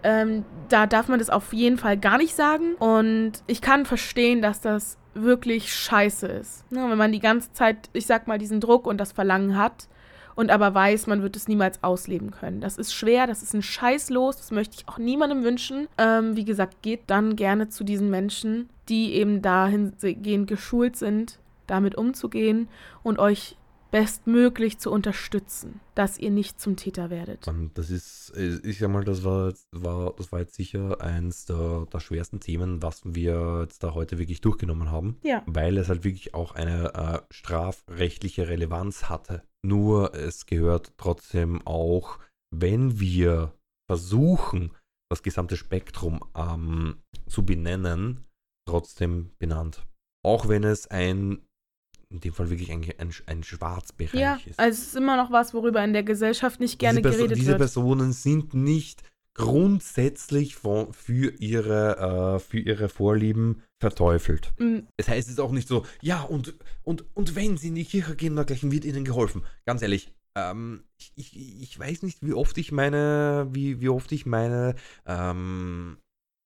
ähm, da darf man das auf jeden Fall gar nicht sagen. Und ich kann verstehen, dass das wirklich scheiße ist. Ne, wenn man die ganze Zeit, ich sag mal, diesen Druck und das Verlangen hat und aber weiß, man wird es niemals ausleben können. Das ist schwer, das ist ein Scheißlos, das möchte ich auch niemandem wünschen. Ähm, wie gesagt, geht dann gerne zu diesen Menschen, die eben dahingehend geschult sind, damit umzugehen und euch bestmöglich zu unterstützen, dass ihr nicht zum Täter werdet. Ähm, Das ist, ich sag mal, das war, war, das war jetzt sicher eins der, der schwersten Themen, was wir jetzt da heute wirklich durchgenommen haben, Ja. weil es halt wirklich auch eine äh, strafrechtliche Relevanz hatte. Nur es gehört trotzdem auch, wenn wir versuchen, das gesamte Spektrum ähm, zu benennen, trotzdem benannt. Auch wenn es ein, in dem Fall wirklich ein, ein, ein Schwarzbereich Ja, ist. also es ist immer noch was, worüber in der Gesellschaft nicht gerne diese, Perso- geredet diese wird. Personen sind nicht grundsätzlich von, für, ihre, äh, für ihre Vorlieben verteufelt. Mm, Das heißt es ist auch nicht so, ja, und, und, und wenn sie in die Kirche gehen, dergleichen wird ihnen geholfen. Ganz ehrlich, ähm, ich, ich, ich weiß nicht, wie oft ich meine, wie, wie oft ich meine ähm,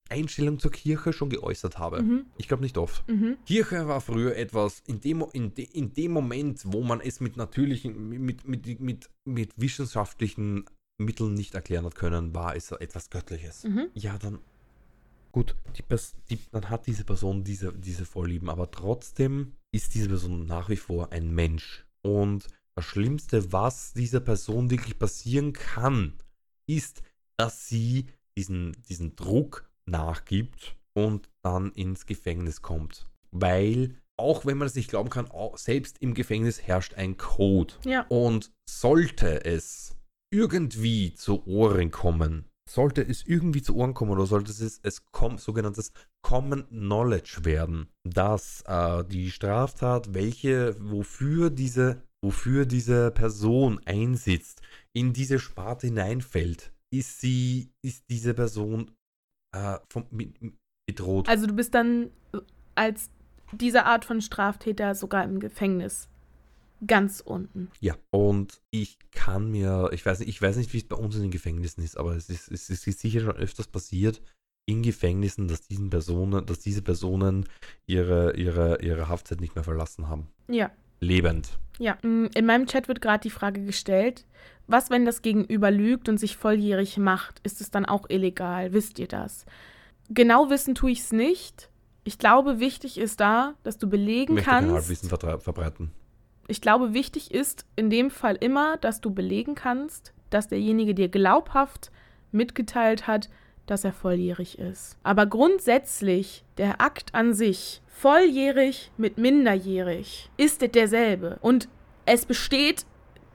Einstellung zur Kirche schon geäußert habe. Mhm. Ich glaube nicht oft. Mhm. Kirche war früher etwas, in dem, in, de, in dem Moment, wo man es mit natürlichen, mit, mit, mit, mit wissenschaftlichen Mitteln nicht erklären hat können, war es etwas Göttliches. Mhm. Ja, dann gut, die, die, dann hat diese Person diese, diese Vorlieben, aber trotzdem ist diese Person nach wie vor ein Mensch. Und das Schlimmste, was dieser Person wirklich passieren kann, ist, dass sie diesen, diesen Druck nachgibt und dann ins Gefängnis kommt. Weil, auch wenn man es nicht glauben kann, selbst im Gefängnis herrscht ein Code. Ja. Und sollte es irgendwie zu Ohren kommen, sollte es irgendwie zu Ohren kommen oder sollte es, es kom, sogenanntes Common Knowledge werden, dass äh, die Straftat, welche, wofür diese, wofür diese Person einsitzt, in diese Sparte hineinfällt, ist sie, ist diese Person äh, vom, mit, bedroht. Also du bist dann äh, als diese Art von Straftäter sogar im Gefängnis. Ganz unten. Ja, und ich kann mir, ich weiß nicht, ich weiß nicht, wie es bei uns in den Gefängnissen ist, aber es ist, es ist sicher schon öfters passiert in Gefängnissen, dass diesen Personen, dass diese Personen ihre, ihre, ihre Haftzeit nicht mehr verlassen haben. Ja. Lebend. Ja. Mm, In meinem Chat wird gerade die Frage gestellt, was, wenn das Gegenüber lügt und sich volljährig macht? Ist es dann auch illegal? Wisst ihr das? Genau wissen tue ich es nicht. Ich glaube, wichtig ist da, dass du Ich belegen möchte kein kannst. Halbwissen vertre- verbreiten. Ich glaube, wichtig ist in dem Fall immer, dass du belegen kannst, dass derjenige dir glaubhaft mitgeteilt hat, dass er volljährig ist. Aber grundsätzlich, der Akt an sich, volljährig mit minderjährig, ist derselbe. Und es besteht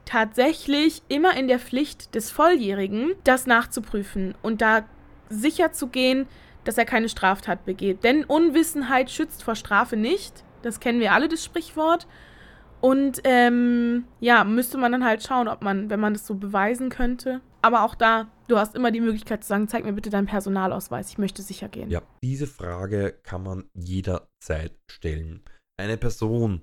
tatsächlich immer in der Pflicht des Volljährigen, das nachzuprüfen und da sicher zu gehen, dass er keine Straftat begeht. Denn Unwissenheit schützt vor Strafe nicht. Das kennen wir alle, das Sprichwort. Und ähm, ja, müsste man dann halt schauen, ob man, wenn man das so beweisen könnte. Aber auch da, du hast immer die Möglichkeit zu sagen, zeig mir bitte deinen Personalausweis, ich möchte sicher gehen. Ja, diese Frage kann man jederzeit stellen. Eine Person,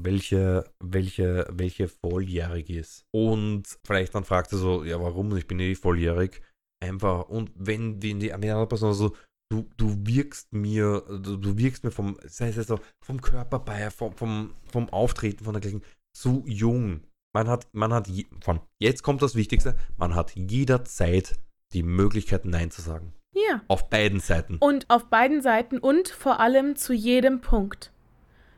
welche, welche, welche volljährig ist und vielleicht dann fragt sie so, ja, warum? Ich bin eh volljährig. Einfach, und wenn die, die andere Person so, du, du wirkst mir, du, du wirkst mir vom, sei es so, vom Körper bei, vom, vom, vom Auftreten, von dergleichen, zu jung. Man hat, man hat, je, von, jetzt kommt das Wichtigste, man hat jederzeit die Möglichkeit, Nein zu sagen. Ja. Auf beiden Seiten. Und auf beiden Seiten und vor allem zu jedem Punkt.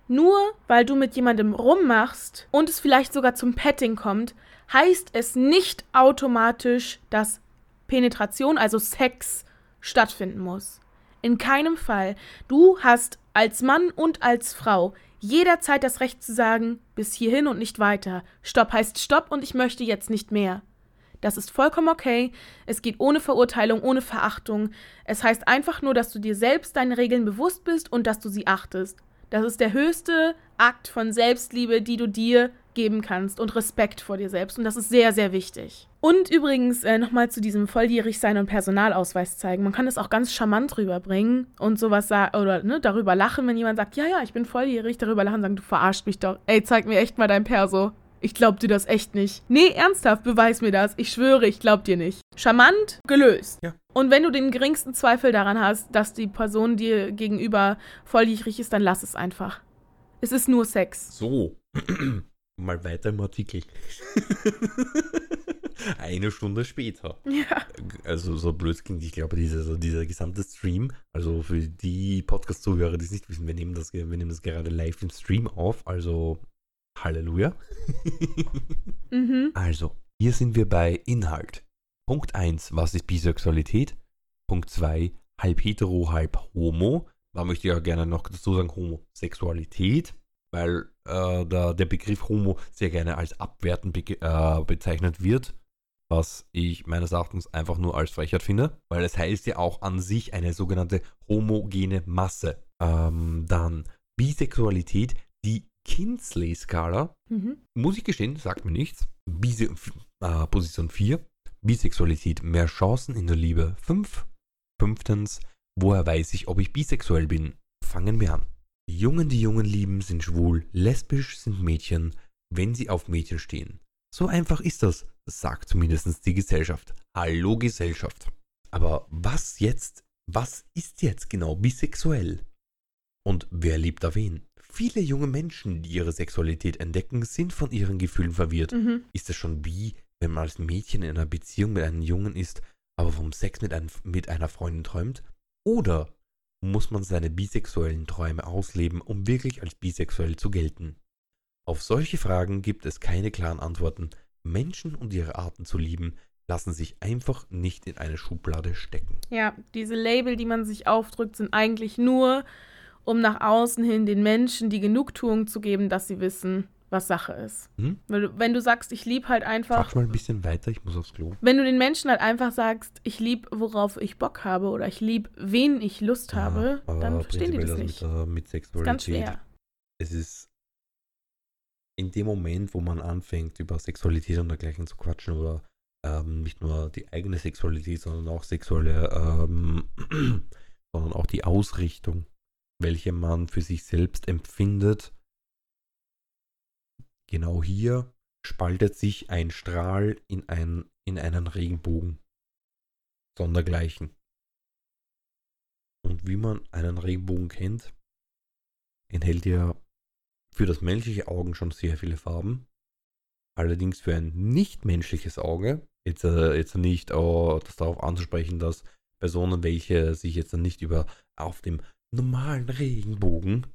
Nur weil du mit jemandem rummachst und es vielleicht sogar zum Petting kommt, heißt es nicht automatisch, dass Penetration, also Sex, stattfinden muss. In keinem Fall. Du hast als Mann und als Frau jederzeit das Recht zu sagen, bis hierhin und nicht weiter. Stopp heißt Stopp und ich möchte jetzt nicht mehr. Das ist vollkommen okay. Es geht ohne Verurteilung, ohne Verachtung. Es heißt einfach nur, dass du dir selbst deinen Regeln bewusst bist und dass du sie achtest. Das ist der höchste Akt von Selbstliebe, die du dir geben kannst und Respekt vor dir selbst. Und das ist sehr, sehr wichtig. Und übrigens äh, nochmal zu diesem volljährig sein und Personalausweis zeigen. Man kann das auch ganz charmant rüberbringen und sowas sagen oder ne, darüber lachen, wenn jemand sagt, ja, ja, ich bin volljährig, darüber lachen, sagen, du verarscht mich doch. Ey, zeig mir echt mal dein Perso. Ich glaub dir das echt nicht. Nee, ernsthaft, beweis mir das. Ich schwöre, ich glaub dir nicht. Charmant, gelöst. Ja. Und wenn du den geringsten Zweifel daran hast, dass die Person dir gegenüber volljährig ist, dann lass es einfach. Es ist nur Sex. So, mal weiter im Artikel. Eine Stunde später. Ja. Also so blöd klingt, ich glaube, dieser, so dieser gesamte Stream, also für die Podcast-Zuhörer, die es nicht wissen, wir nehmen, das, wir nehmen das gerade live im Stream auf, also Halleluja. Mhm. Also, hier sind wir bei Inhalt. Punkt 1, was ist Bisexualität? Punkt 2, halb hetero, halb homo. Da möchte ich ja gerne noch dazu sagen, Homosexualität, weil äh, da der Begriff Homo sehr gerne als abwertend be äh, bezeichnet wird, was ich meines Erachtens einfach nur als Frechheit finde, weil es heißt ja auch an sich eine sogenannte homogene Masse. Ähm, dann Bisexualität, die Kinsley-Skala, Mhm. muss ich gestehen, sagt mir nichts. Bise äh, Position 4. Bisexualität, mehr Chancen in der Liebe 5. Fünftens, woher weiß ich, ob ich bisexuell bin? Fangen wir an. Die Jungen, die Jungen lieben, sind schwul, lesbisch sind Mädchen, wenn sie auf Mädchen stehen. So einfach ist das, sagt zumindest die Gesellschaft. Hallo Gesellschaft. Aber was jetzt, was ist jetzt genau bisexuell? Und wer liebt da wen? Viele junge Menschen, die ihre Sexualität entdecken, sind von ihren Gefühlen verwirrt. Mhm. Ist es schon wie, wenn man als Mädchen in einer Beziehung mit einem Jungen ist, aber vom Sex mit, einem, mit einer Freundin träumt? Oder muss man seine bisexuellen Träume ausleben, um wirklich als bisexuell zu gelten? Auf solche Fragen gibt es keine klaren Antworten. Menschen und ihre Arten zu lieben, lassen sich einfach nicht in eine Schublade stecken. Ja, diese Label, die man sich aufdrückt, sind eigentlich nur, um nach außen hin den Menschen die Genugtuung zu geben, dass sie wissen, was Sache ist. Hm? Wenn du sagst, ich liebe halt einfach, Frag mal ein bisschen weiter, ich muss aufs Klo. wenn du den Menschen halt einfach sagst, ich liebe, worauf ich Bock habe oder ich liebe, wen ich Lust habe, Ja, aber dann verstehen die prinzipiell das nicht. Mit, äh, mit Sexualität. ganz schwer. es ist in dem Moment, wo man anfängt, über Sexualität und dergleichen zu quatschen oder ähm, nicht nur die eigene Sexualität, sondern auch sexuelle, ähm, sondern auch die Ausrichtung, welche man für sich selbst empfindet. Genau hier spaltet sich ein Strahl in, ein, in einen Regenbogen. Sondergleichen. Und wie man einen Regenbogen kennt, enthält er für das menschliche Auge schon sehr viele Farben. Allerdings für ein nicht-menschliches Auge, jetzt, äh, jetzt nicht äh, das darauf anzusprechen, dass Personen, welche sich jetzt nicht über auf dem normalen Regenbogen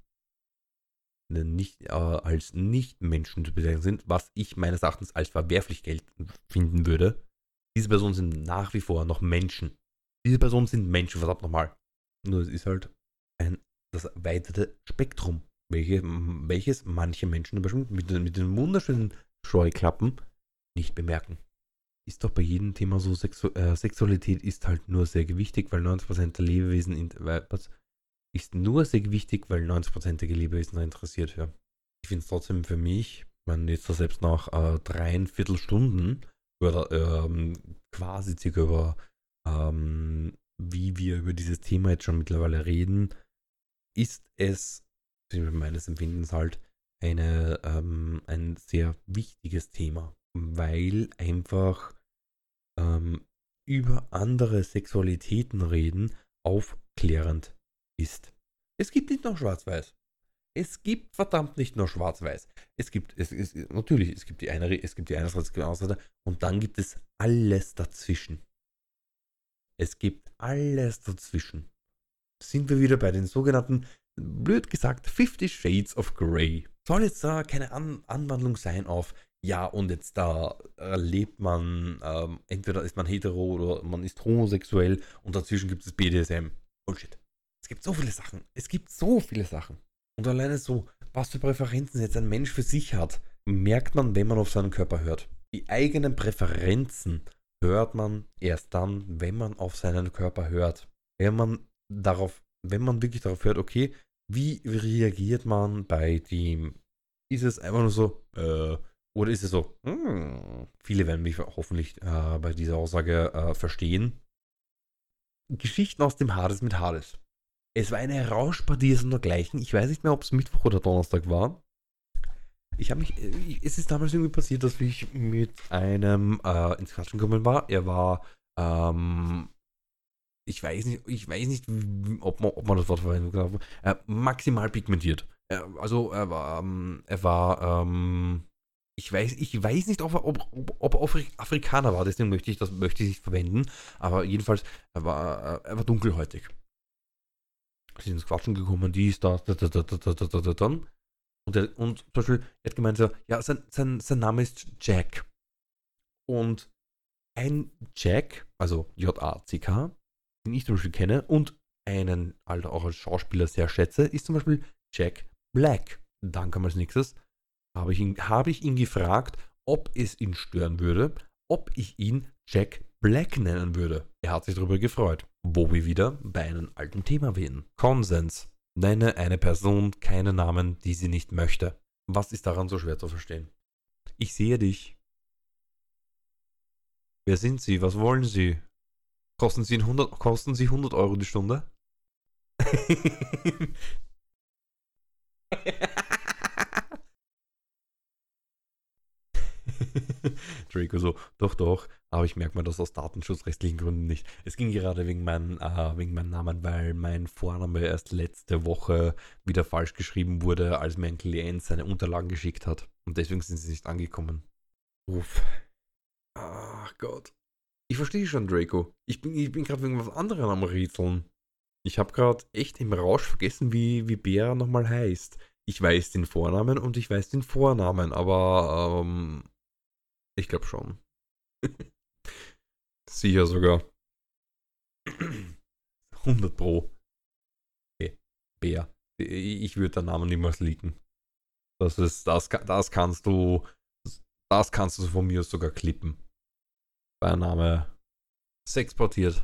nicht, äh, als Nicht-Menschen zu bezeichnen sind, was ich meines Erachtens als verwerflich gelten finden würde. Diese Personen sind nach wie vor noch Menschen. Diese Personen sind Menschen, verdammt nochmal. Nur es ist halt ein, das erweiterte Spektrum, welche, welches manche Menschen Beispiel mit, den- mit den wunderschönen Scheuklappen nicht bemerken. Ist doch bei jedem Thema so, Sexu äh, Sexualität ist halt nur sehr gewichtig, weil 90% der Lebewesen in, weil- was, ist nur sehr gewichtig, weil 90% der Lebewesen da interessiert werden. Ich finde es trotzdem für mich, man jetzt da selbst nach äh, dreieinviertel Stunden oder ähm, quasi circa über ähm, wie wir über dieses Thema jetzt schon mittlerweile reden, ist es meines Empfindens halt eine, ähm, ein sehr wichtiges Thema, weil einfach ähm, über andere Sexualitäten reden aufklärend ist. Es gibt nicht nur Schwarz-Weiß. Es gibt verdammt nicht nur Schwarz-Weiß. Es gibt, es, es, natürlich, es gibt die eine, es gibt die eine Seite, es gibt die andere Seite und dann gibt es alles dazwischen. Es gibt alles dazwischen. Sind wir wieder bei den sogenannten, blöd gesagt, 50 Shades of Grey. Soll jetzt da keine An Anwandlung sein auf, ja, und jetzt da äh, lebt man, ähm, entweder ist man hetero oder man ist homosexuell und dazwischen gibt es BDSM. Bullshit. Es gibt so viele Sachen. Es gibt so viele Sachen. Und alleine so, was für Präferenzen jetzt ein Mensch für sich hat, merkt man, wenn man auf seinen Körper hört. Die eigenen Präferenzen hört man erst dann, wenn man auf seinen Körper hört. Wenn man darauf, wenn man wirklich darauf hört, okay, wie reagiert man bei dem? Ist es einfach nur so, äh, oder ist es so, hm, viele werden mich hoffentlich äh, bei dieser Aussage äh, verstehen. Geschichten aus dem Hades mit Hades. Es war eine Rauschpartie und dergleichen. Ich weiß nicht mehr, ob es Mittwoch oder Donnerstag war. Ich habe mich, äh, es ist damals irgendwie passiert, dass ich mit einem äh, ins Quatschen gekommen war. Er war, ähm, ich weiß nicht, ich weiß nicht, ob man, ob man das Wort verwenden darf, äh, maximal pigmentiert. Äh, also er war, ähm, er war, ähm, ich weiß, ich weiß nicht, ob er, ob, ob, er Afri Afrikaner war, deswegen möchte ich das möchte ich nicht verwenden. Aber jedenfalls, er war, äh, er war dunkelhäutig. Sie sind ins Quatschen gekommen, dies, das, da, da, da, da, da, da, da, dann. Und, er, und zum Beispiel, er hat gemeint so, ja, sein, sein, sein Name ist Jack. Und ein Jack, also J-A-C-K, den ich zum Beispiel kenne und einen halt auch als Schauspieler sehr schätze, ist zum Beispiel Jack Black. Dann kam als nächstes, habe ich, ihn, ich ihn gefragt, ob es ihn stören würde, ob ich ihn Jack Black nennen würde. Er hat sich darüber gefreut. Wo wir wieder bei einem alten Thema wählen. Konsens. Nenne eine Person keine Namen, die sie nicht möchte. Was ist daran so schwer zu verstehen? Ich sehe dich. Wer sind Sie? Was wollen Sie? Kosten Sie 100, kosten Sie 100 Euro die Stunde? Draco so, doch, doch, aber ich merke mir das aus datenschutzrechtlichen Gründen nicht. Es ging gerade wegen, mein, äh, wegen meinem Namen, weil mein Vorname erst letzte Woche wieder falsch geschrieben wurde, als mir ein Klient seine Unterlagen geschickt hat. Und deswegen sind sie nicht angekommen. Uff. Ach Gott. Ich verstehe schon, Draco. Ich bin, ich bin gerade wegen was anderem am Rätseln. Ich habe gerade echt im Rausch vergessen, wie, wie Bär nochmal heißt. Ich weiß den Vornamen und ich weiß den Vornamen, aber ähm, ich glaube schon. Sicher sogar. 100 Pro. Okay. Bär. Ich würde den Namen niemals leaken. Das ist, das, das kannst du, das kannst du von mir sogar klippen. Bei Name sexportiert.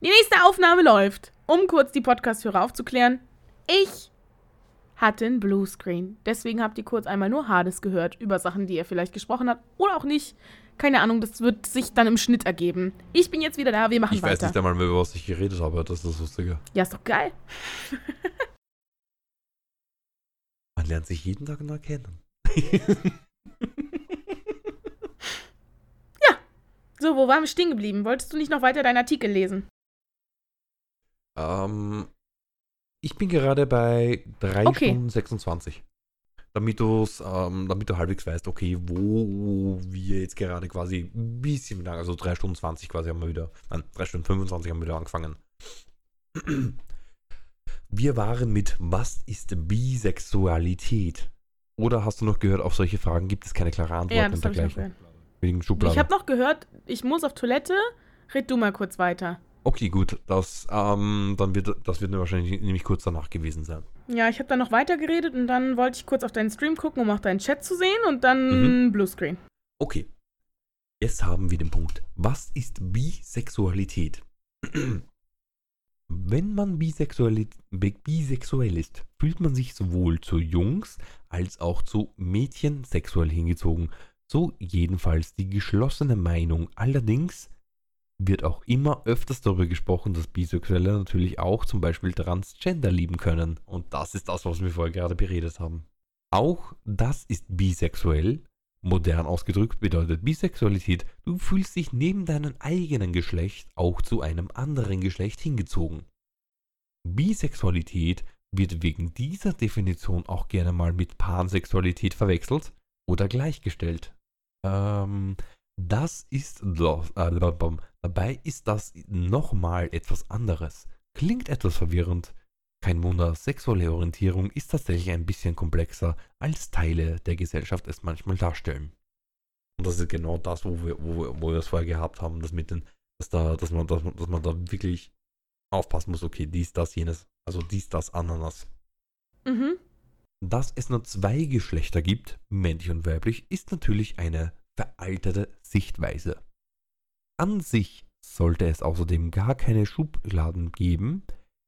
Die nächste Aufnahme läuft. Um kurz die Podcast-Hörer aufzuklären. Ich hatte einen Bluescreen. Deswegen habt ihr kurz einmal nur Hades gehört über Sachen, die er vielleicht gesprochen hat oder auch nicht. Keine Ahnung, das wird sich dann im Schnitt ergeben. Ich bin jetzt wieder da, wir machen ich weiter. Ich weiß nicht einmal mehr, über was ich geredet habe, das ist das Lustige. Ja, ist doch geil. Man lernt sich jeden Tag neu kennen. ja. So, wo waren wir stehen geblieben? Wolltest du nicht noch weiter deinen Artikel lesen? Ähm, ich bin gerade bei 3 okay. Stunden 26. Damit, ähm, damit du halbwegs weißt, okay, wo wir jetzt gerade quasi ein bisschen lang, also 3 Stunden 20 quasi haben wir wieder, nein, 3 Stunden 25 haben wir wieder angefangen. Wir waren mit Was ist Bisexualität? Oder hast du noch gehört, auf solche Fragen gibt es keine klare Antwort ja, und dergleichen? Schubladen. Ich habe noch gehört, ich muss auf Toilette. Red du mal kurz weiter. Okay, gut. Das, ähm, dann wird, das wird wahrscheinlich nämlich kurz danach gewesen sein. Ja, ich habe dann noch weiter geredet und dann wollte ich kurz auf deinen Stream gucken, um auch deinen Chat zu sehen und dann mhm. Bluescreen. Okay. Jetzt haben wir den Punkt. Was ist Bisexualität? Wenn man bisexuell, bisexuell ist, fühlt man sich sowohl zu Jungs als auch zu Mädchen sexuell hingezogen. So jedenfalls die geschlossene Meinung. Allerdings wird auch immer öfters darüber gesprochen, dass Bisexuelle natürlich auch zum Beispiel Transgender lieben können. Und das ist das, was wir vorher gerade beredet haben. Auch das ist bisexuell. Modern ausgedrückt bedeutet Bisexualität, du fühlst dich neben deinem eigenen Geschlecht auch zu einem anderen Geschlecht hingezogen. Bisexualität wird wegen dieser Definition auch gerne mal mit Pansexualität verwechselt oder gleichgestellt. Ähm, das ist, äh, dabei ist das nochmal etwas anderes. Klingt etwas verwirrend. Kein Wunder, sexuelle Orientierung ist tatsächlich ein bisschen komplexer, als Teile der Gesellschaft es manchmal darstellen. Und das ist genau das, wo wir, wo, wo wir es vorher gehabt haben, dass, mit den, dass, da, dass, man, dass, man, dass man da wirklich aufpassen muss, okay, dies, das, jenes, also dies, das, Ananas. Mhm. Dass es nur zwei Geschlechter gibt, männlich und weiblich, ist natürlich eine veraltete Sichtweise. An sich sollte es außerdem gar keine Schubladen geben,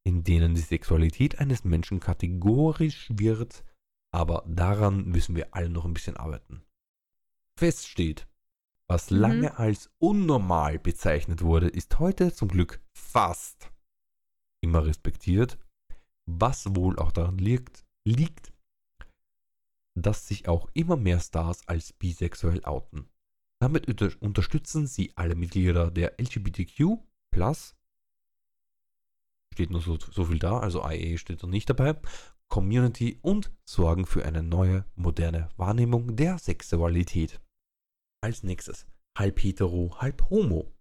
in denen die Sexualität eines Menschen kategorisch wird, aber daran müssen wir alle noch ein bisschen arbeiten. Fest steht, was mhm. lange als unnormal bezeichnet wurde, ist heute zum Glück fast immer respektiert, was wohl auch daran liegt, liegt dass sich auch immer mehr Stars als bisexuell outen. Damit unter unterstützen sie alle Mitglieder der LGBTQ steht nur so, so viel da, also IE steht noch nicht dabei, Community und sorgen für eine neue, moderne Wahrnehmung der Sexualität. Als nächstes, halb hetero, halb homo.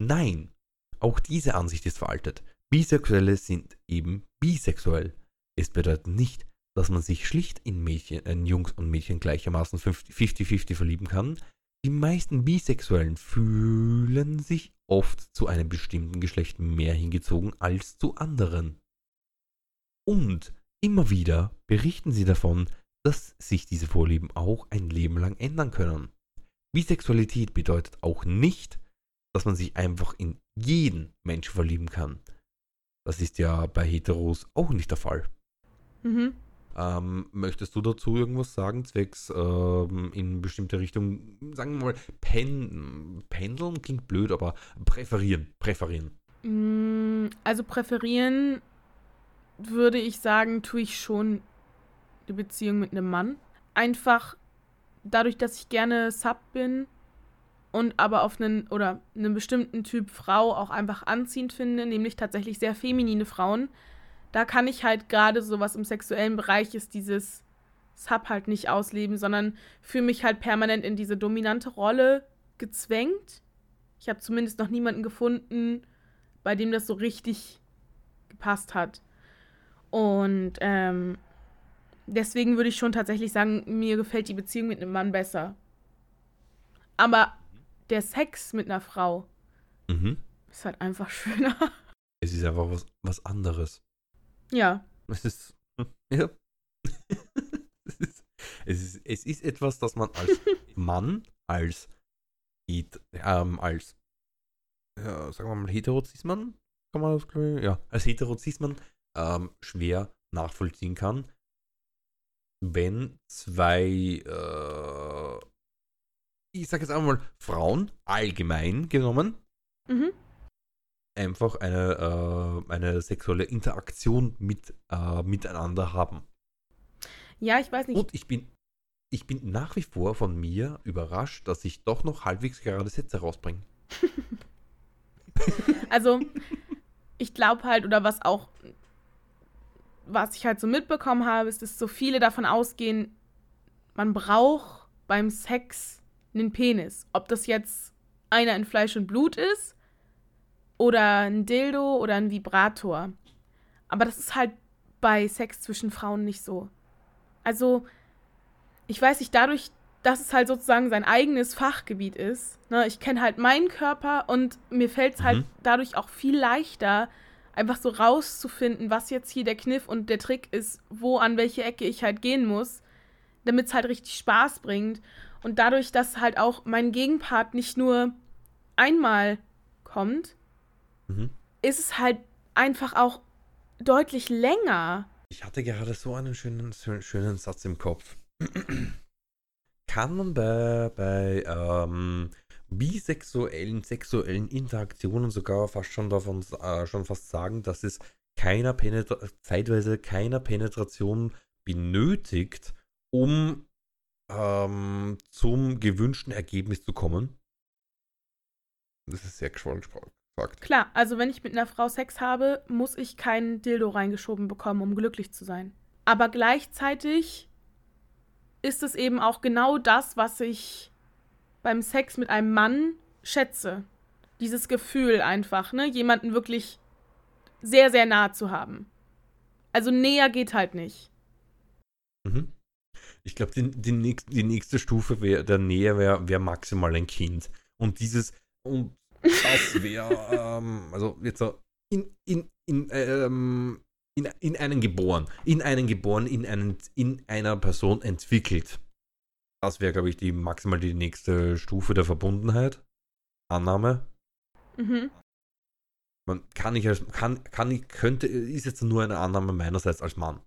Nein, auch diese Ansicht ist veraltet. Bisexuelle sind eben bisexuell. Es bedeutet nicht, dass man sich schlicht in, Mädchen, in Jungs und Mädchen gleichermaßen 50-50 verlieben kann. Die meisten Bisexuellen fühlen sich oft zu einem bestimmten Geschlecht mehr hingezogen als zu anderen. Und immer wieder berichten sie davon, dass sich diese Vorlieben auch ein Leben lang ändern können. Bisexualität bedeutet auch nicht, dass man sich einfach in jeden Menschen verlieben kann. Das ist ja bei Heteros auch nicht der Fall. Mhm. Ähm, möchtest du dazu irgendwas sagen, zwecks ähm, in bestimmte Richtung, sagen wir mal, pen, pendeln klingt blöd, aber präferieren, präferieren. Mm, Also präferieren würde ich sagen, tue ich schon die Beziehung mit einem Mann. Einfach dadurch, dass ich gerne Sub bin und aber auf einen oder einen bestimmten Typ Frau auch einfach anziehend finde, nämlich tatsächlich sehr feminine Frauen. Da kann ich halt gerade so was im sexuellen Bereich ist, dieses Sub halt nicht ausleben, sondern fühle mich halt permanent in diese dominante Rolle gezwängt. Ich habe zumindest noch niemanden gefunden, bei dem das so richtig gepasst hat. Und ähm, deswegen würde ich schon tatsächlich sagen, mir gefällt die Beziehung mit einem Mann besser. Aber der Sex mit einer Frau Mhm. ist halt einfach schöner. Es ist einfach was, was anderes. Ja. Es ist. Ja. es, ist, es, ist, es ist etwas, das man als Mann, als, ähm, als ja, sagen wir mal, Heterozismann, kann man das glaube ich, ja, als Heterozismann ähm, schwer nachvollziehen kann, wenn zwei, äh, ich sage jetzt einmal, Frauen allgemein genommen, Mhm. Einfach eine, äh, eine sexuelle Interaktion mit, äh, miteinander haben. Ja, ich weiß nicht. Und ich bin, ich bin nach wie vor von mir überrascht, dass ich doch noch halbwegs gerade Sätze rausbringe. Also, ich glaube halt, oder was auch, was ich halt so mitbekommen habe, ist, dass so viele davon ausgehen, man braucht beim Sex einen Penis. Ob das jetzt einer in Fleisch und Blut ist oder ein Dildo oder ein Vibrator. Aber das ist halt bei Sex zwischen Frauen nicht so. Also, ich weiß nicht, dadurch, dass es halt sozusagen sein eigenes Fachgebiet ist, ne, ich kenne halt meinen Körper und mir fällt es halt Mhm. dadurch auch viel leichter, einfach so rauszufinden, was jetzt hier der Kniff und der Trick ist, wo an welche Ecke ich halt gehen muss, damit es halt richtig Spaß bringt. Und dadurch, dass halt auch mein Gegenpart nicht nur einmal kommt, Mhm. ist es halt einfach auch deutlich länger. Ich hatte gerade so einen schönen, schö- schönen Satz im Kopf. Kann man bei, bei ähm, bisexuellen, sexuellen Interaktionen sogar fast schon davon äh, schon fast sagen, dass es keiner Penetra zeitweise keiner Penetration benötigt, um ähm, zum gewünschten Ergebnis zu kommen? Das ist sehr geschwollen gesagt. Klar, also wenn ich mit einer Frau Sex habe, muss ich keinen Dildo reingeschoben bekommen, um glücklich zu sein. Aber gleichzeitig ist es eben auch genau das, was ich beim Sex mit einem Mann schätze. Dieses Gefühl einfach, ne, jemanden wirklich sehr, sehr nah zu haben. Also näher geht halt nicht. Mhm. Ich glaube, die, die, nächst, die nächste Stufe wär, der Nähe wäre wär maximal ein Kind. Und dieses, und das wäre, ähm, also jetzt so, in, in, in, ähm, in, in einen geboren, in einen geboren, in, einen, in einer Person entwickelt. Das wäre, glaube ich, die maximal die nächste Stufe der Verbundenheit. Annahme. Mhm. Man kann ich als, kann, kann ich, könnte, ist jetzt nur eine Annahme meinerseits als Mann.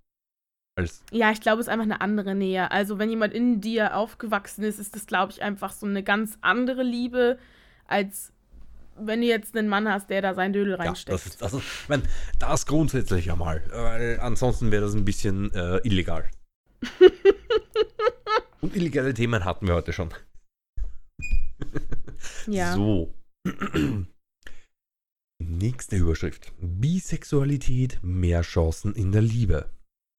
Als, Ja, ich glaube, es ist einfach eine andere Nähe. Also, wenn jemand in dir aufgewachsen ist, ist das, glaube ich, einfach so eine ganz andere Liebe, als wenn du jetzt einen Mann hast, der da sein Dödel Ja, reinsteckt. das ist, also, ich mein, das grundsätzlich einmal, weil ansonsten wäre das ein bisschen äh, illegal. Und illegale Themen hatten wir heute schon. ja. So. Nächste Überschrift. Bisexualität, mehr Chancen in der Liebe.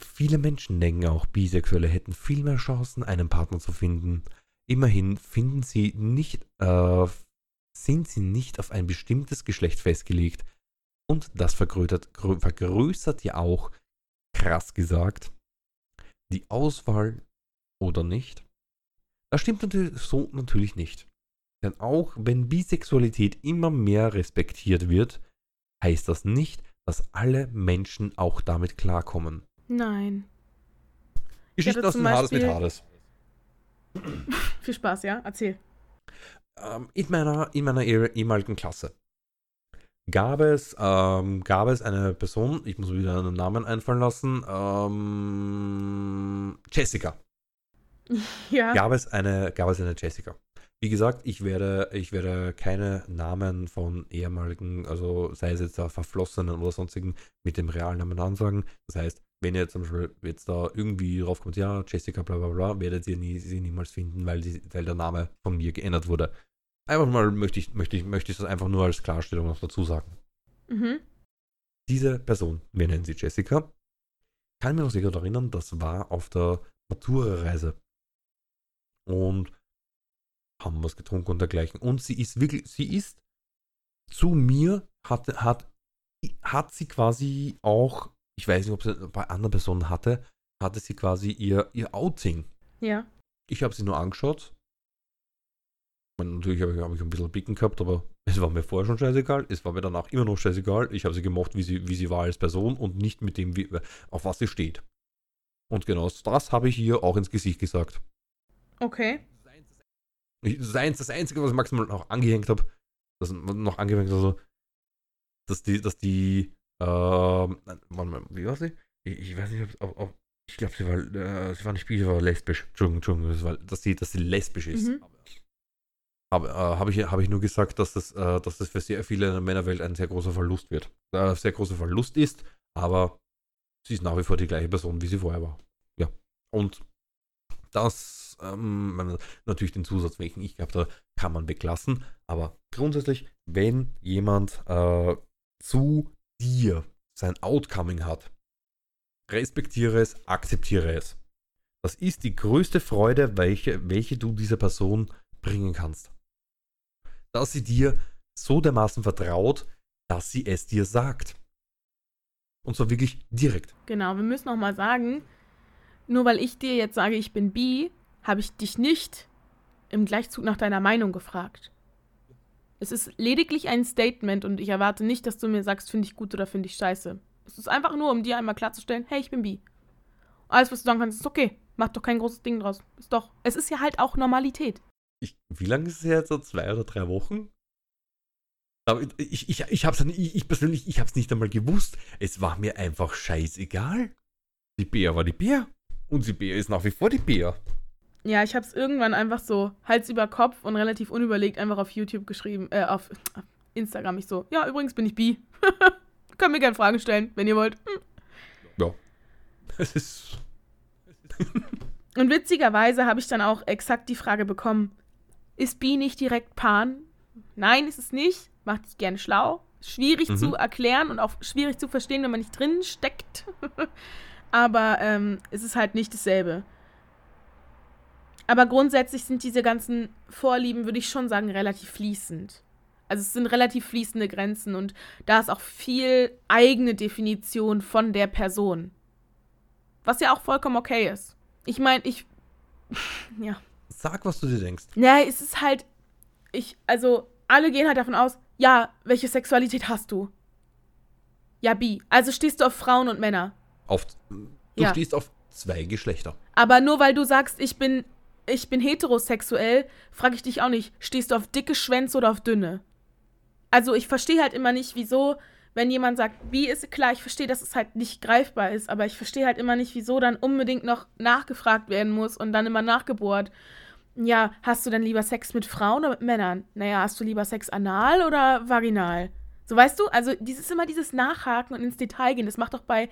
Viele Menschen denken auch, Bisexuelle hätten viel mehr Chancen, einen Partner zu finden. Immerhin finden sie nicht, äh, sind sie nicht auf ein bestimmtes Geschlecht festgelegt. Und das vergrößert, grö- vergrößert ja auch krass gesagt, die Auswahl oder nicht, das stimmt natürlich so natürlich nicht. Denn auch wenn Bisexualität immer mehr respektiert wird, heißt das nicht, dass alle Menschen auch damit klarkommen. Nein. Geschichten hatte aus dem Hades mit Hades. Viel Spaß, ja? Erzähl. Ähm, in meiner, in meiner eh- ehemaligen Klasse gab es, ähm, gab es eine Person, ich muss wieder einen Namen einfallen lassen, ähm, Jessica. Ja. Gab es eine, gab es eine Jessica. Wie gesagt, ich werde, ich werde keine Namen von ehemaligen, also sei es jetzt da Verflossenen oder sonstigen, mit dem realen Namen ansagen. Das heißt, wenn ihr zum Beispiel jetzt da irgendwie draufkommt, ja, Jessica, bla bla bla, werdet ihr nie, sie niemals finden, weil, die, weil der Name von mir geändert wurde. Einfach mal möchte ich, möchte ich, möchte ich das einfach nur als Klarstellung noch dazu sagen. Mhm. Diese Person, wir nennen sie Jessica, kann mich noch sehr gut erinnern, das war auf der Matura-Reise. Und haben was getrunken und dergleichen. Und sie ist wirklich, sie ist zu mir, hat, hat, hat sie quasi auch, ich weiß nicht, ob sie bei anderen Personen hatte, hatte sie quasi ihr, ihr Outing. Ja. Ich habe sie nur angeschaut. Meine, Natürlich habe ich, hab ich ein bisschen Blicken gehabt, aber es war mir vorher schon scheißegal. Es war mir danach immer noch scheißegal. Ich habe sie gemocht, wie sie, wie sie war als Person und nicht mit dem, wie, auf was sie steht. Und genau das habe ich ihr auch ins Gesicht gesagt. Okay. Das, eins, das Einzige, was ich maximal noch angehängt habe, das noch angehängt also, dass die, dass die, ähm, mal, wie war sie? Ich, ich weiß nicht, ob, ob, ich glaube, sie war, äh, sie war nicht bi, sie war lesbisch. Entschuldigung, Entschuldigung, das war, dass sie, dass sie lesbisch ist. Mhm. Habe äh, hab ich, hab ich nur gesagt, dass das, äh, dass das für sehr viele in der Männerwelt ein sehr großer Verlust wird. Äh, sehr großer Verlust ist, aber sie ist nach wie vor die gleiche Person, wie sie vorher war. Ja. Und das, ähm, natürlich den Zusatz, welchen ich gehabt habe, kann man weglassen. Aber grundsätzlich, wenn jemand äh, zu dir sein Outcoming hat, respektiere es, akzeptiere es. Das ist die größte Freude, welche, welche du dieser Person bringen kannst. Dass sie dir so dermaßen vertraut, dass sie es dir sagt. Und zwar wirklich direkt. Genau, wir müssen auch mal sagen, nur weil ich dir jetzt sage, ich bin bi, habe ich dich nicht im Gleichzug nach deiner Meinung gefragt. Es ist lediglich ein Statement und ich erwarte nicht, dass du mir sagst, finde ich gut oder finde ich scheiße. Es ist einfach nur, um dir einmal klarzustellen, hey, ich bin bi. Alles, was du sagen kannst, ist okay. Mach doch kein großes Ding draus. Ist doch. Es ist ja halt auch Normalität. Ich, wie lange ist es jetzt? So zwei oder drei Wochen? Ich, ich, ich, hab's, ich, ich persönlich, ich hab's nicht einmal gewusst. Es war mir einfach scheißegal. Die Bär war die Bär. Und die Bär ist nach wie vor die Bär. Ja, ich habe es irgendwann einfach so Hals über Kopf und relativ unüberlegt einfach auf YouTube geschrieben, äh, auf Instagram. Ich so, ja, übrigens bin ich bi. Könnt mir gerne Fragen stellen, wenn ihr wollt. Hm. Ja. Es ist. Und witzigerweise habe ich dann auch exakt die Frage bekommen: Ist Bi nicht direkt Pan? Nein, ist es nicht. Macht dich gerne schlau. Schwierig Mhm. zu erklären und auch schwierig zu verstehen, wenn man nicht drin steckt. Aber ähm, es ist halt nicht dasselbe. Aber grundsätzlich sind diese ganzen Vorlieben, würde ich schon sagen, relativ fließend. Also es sind relativ fließende Grenzen und da ist auch viel eigene Definition von der Person. Was ja auch vollkommen okay ist. Ich meine, ich. Ja. Sag, was du dir denkst. Ja, es ist halt. Ich, also, alle gehen halt davon aus, ja, welche Sexualität hast du? Ja, bi. Also stehst du auf Frauen und Männer. Auf, du Ja. stehst auf zwei Geschlechter. Aber nur weil du sagst, ich bin, ich bin heterosexuell, frage ich dich auch nicht, stehst du auf dicke Schwänze oder auf dünne? Also ich verstehe halt immer nicht, wieso, wenn jemand sagt, bi ist klar, ich verstehe, dass es halt nicht greifbar ist, aber ich verstehe halt immer nicht, wieso dann unbedingt noch nachgefragt werden muss und dann immer nachgebohrt. Ja, hast du denn lieber Sex mit Frauen oder mit Männern? Naja, hast du lieber Sex anal oder vaginal? So weißt du, also dieses immer dieses Nachhaken und ins Detail gehen, das macht doch bei,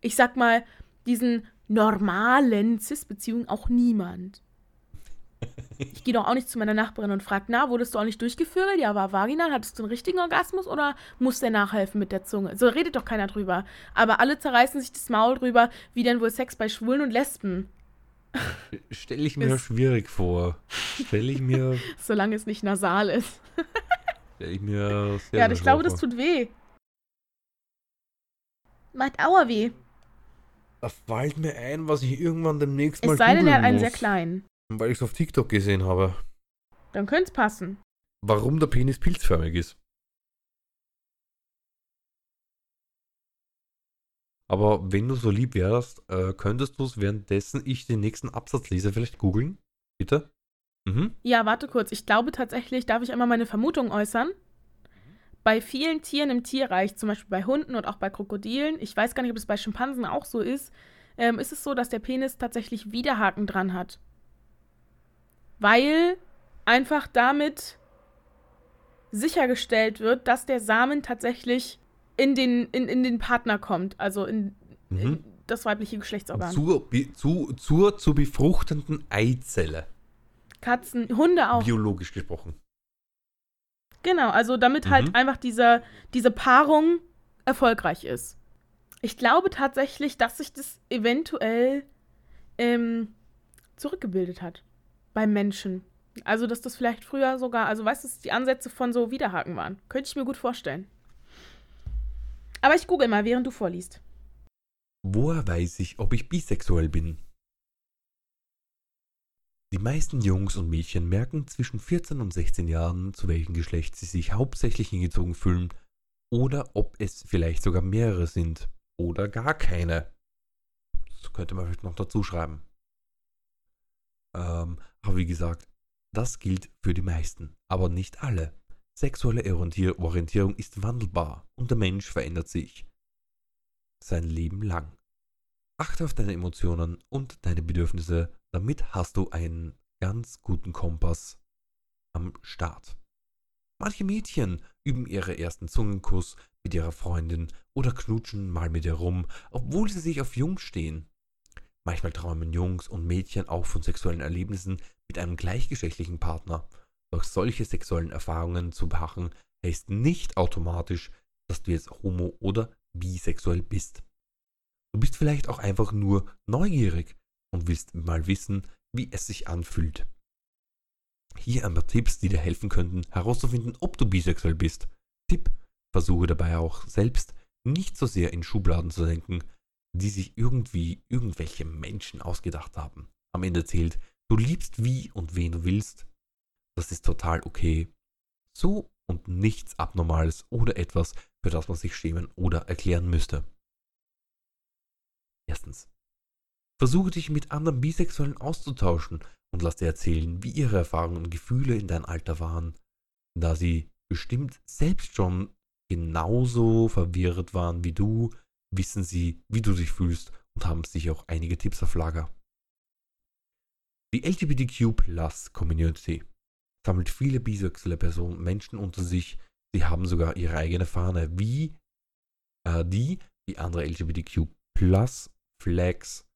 ich sag mal, diesen normalen Cis-Beziehungen auch niemand. Ich gehe doch auch nicht zu meiner Nachbarin und frage, na, wurdest du auch nicht durchgeführt? Ja, war vaginal? Hattest du einen richtigen Orgasmus oder muss der nachhelfen mit der Zunge? So redet doch keiner drüber. Aber alle zerreißen sich das Maul drüber, wie denn wohl Sex bei Schwulen und Lesben. Stelle ich mir Ist- schwierig vor. Stelle ich mir, Solange es nicht nasal ist. stell ich mir sehr, ja, ich glaube, schwer das vor. tut weh. Macht Aua weh. Da fällt mir ein, was ich irgendwann demnächst mal Es sei denn, er hat einen muss, sehr kleinen. Weil ich es auf TikTok gesehen habe. Dann könnte es passen. Warum der Penis pilzförmig ist. Aber wenn du so lieb wärst, äh, könntest du es währenddessen ich den nächsten Absatz lese, vielleicht googeln? Bitte? Mhm. Ja, warte kurz. Ich glaube tatsächlich, darf ich einmal meine Vermutung äußern? Bei vielen Tieren im Tierreich, zum Beispiel bei Hunden und auch bei Krokodilen, ich weiß gar nicht, ob es bei Schimpansen auch so ist, ähm, ist es so, dass der Penis tatsächlich Widerhaken dran hat. Weil einfach damit sichergestellt wird, dass der Samen tatsächlich in den, in, in den Partner kommt, also in, Mhm. in das weibliche Geschlechtsorgan. Zur, zu, zur zu befruchtenden Eizelle. Katzen, Hunde auch. Biologisch gesprochen. Genau, also damit Mhm. halt einfach diese, diese Paarung erfolgreich ist. Ich glaube tatsächlich, dass sich das eventuell ähm, zurückgebildet hat beim Menschen. Also, dass das vielleicht früher sogar, also weißt du, die Ansätze von so Widerhaken waren. Könnte ich mir gut vorstellen. Aber ich google mal, während du vorliest. Woher weiß ich, ob ich bisexuell bin? Die meisten Jungs und Mädchen merken zwischen 14 und 16 Jahren, zu welchem Geschlecht sie sich hauptsächlich hingezogen fühlen oder ob es vielleicht sogar mehrere sind oder gar keine. Das könnte man vielleicht noch dazu schreiben. Ähm, aber wie gesagt, das gilt für die meisten, aber nicht alle. Sexuelle Orientier Orientierung ist wandelbar und der Mensch verändert sich sein Leben lang. Achte auf deine Emotionen und deine Bedürfnisse, damit hast du einen ganz guten Kompass am Start. Manche Mädchen üben ihre ersten Zungenkuss mit ihrer Freundin oder knutschen mal mit ihr rum, obwohl sie sich auf Jungs stehen. Manchmal träumen Jungs und Mädchen auch von sexuellen Erlebnissen mit einem gleichgeschlechtlichen Partner. Doch solche sexuellen Erfahrungen zu machen, heißt nicht automatisch, dass du jetzt homo oder bisexuell bist. Du bist vielleicht auch einfach nur neugierig und willst mal wissen, wie es sich anfühlt. Hier ein paar Tipps, die dir helfen könnten, herauszufinden, ob du bisexuell bist. Tipp, versuche dabei auch selbst nicht so sehr in Schubladen zu denken, die sich irgendwie irgendwelche Menschen ausgedacht haben. Am Ende zählt, du liebst wie und wen du willst. Das ist total okay. So und nichts Abnormales oder etwas, für das man sich schämen oder erklären müsste. Erstens. Versuche dich mit anderen Bisexuellen auszutauschen und lass dir erzählen, wie ihre Erfahrungen und Gefühle in deinem Alter waren, da sie bestimmt selbst schon genauso verwirrt waren wie du, wissen sie, wie du dich fühlst und haben sicher auch einige Tipps auf Lager. Die LGBTQ Plus Community sammelt viele bisexuelle Personen, Menschen unter sich, sie haben sogar ihre eigene Fahne, wie äh, die, wie andere LGBTQ Plus Flags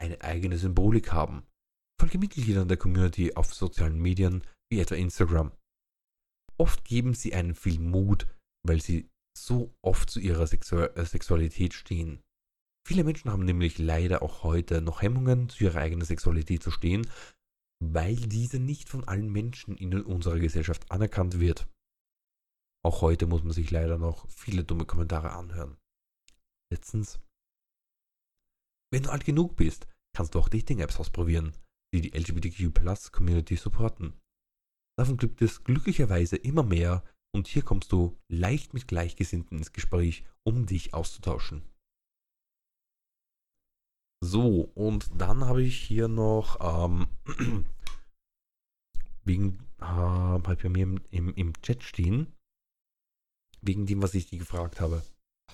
eine eigene Symbolik haben. Folge Mitgliedern der Community auf sozialen Medien wie etwa Instagram. Oft geben sie einen viel Mut, weil sie so oft zu ihrer Sexu äh, Sexualität stehen. Viele Menschen haben nämlich leider auch heute noch Hemmungen, zu ihrer eigenen Sexualität zu stehen, weil diese nicht von allen Menschen in unserer Gesellschaft anerkannt wird. Auch heute muss man sich leider noch viele dumme Kommentare anhören. Letztens. Wenn du alt genug bist, kannst du auch Dating-Apps ausprobieren, die die LGBTQ-Plus-Community supporten. Davon gibt es glücklicherweise immer mehr und hier kommst du leicht mit Gleichgesinnten ins Gespräch, um dich auszutauschen. So, und dann habe ich hier noch, ähm, wegen, äh, halt bei mir im, im, im Chat stehen, wegen dem, was ich die gefragt habe.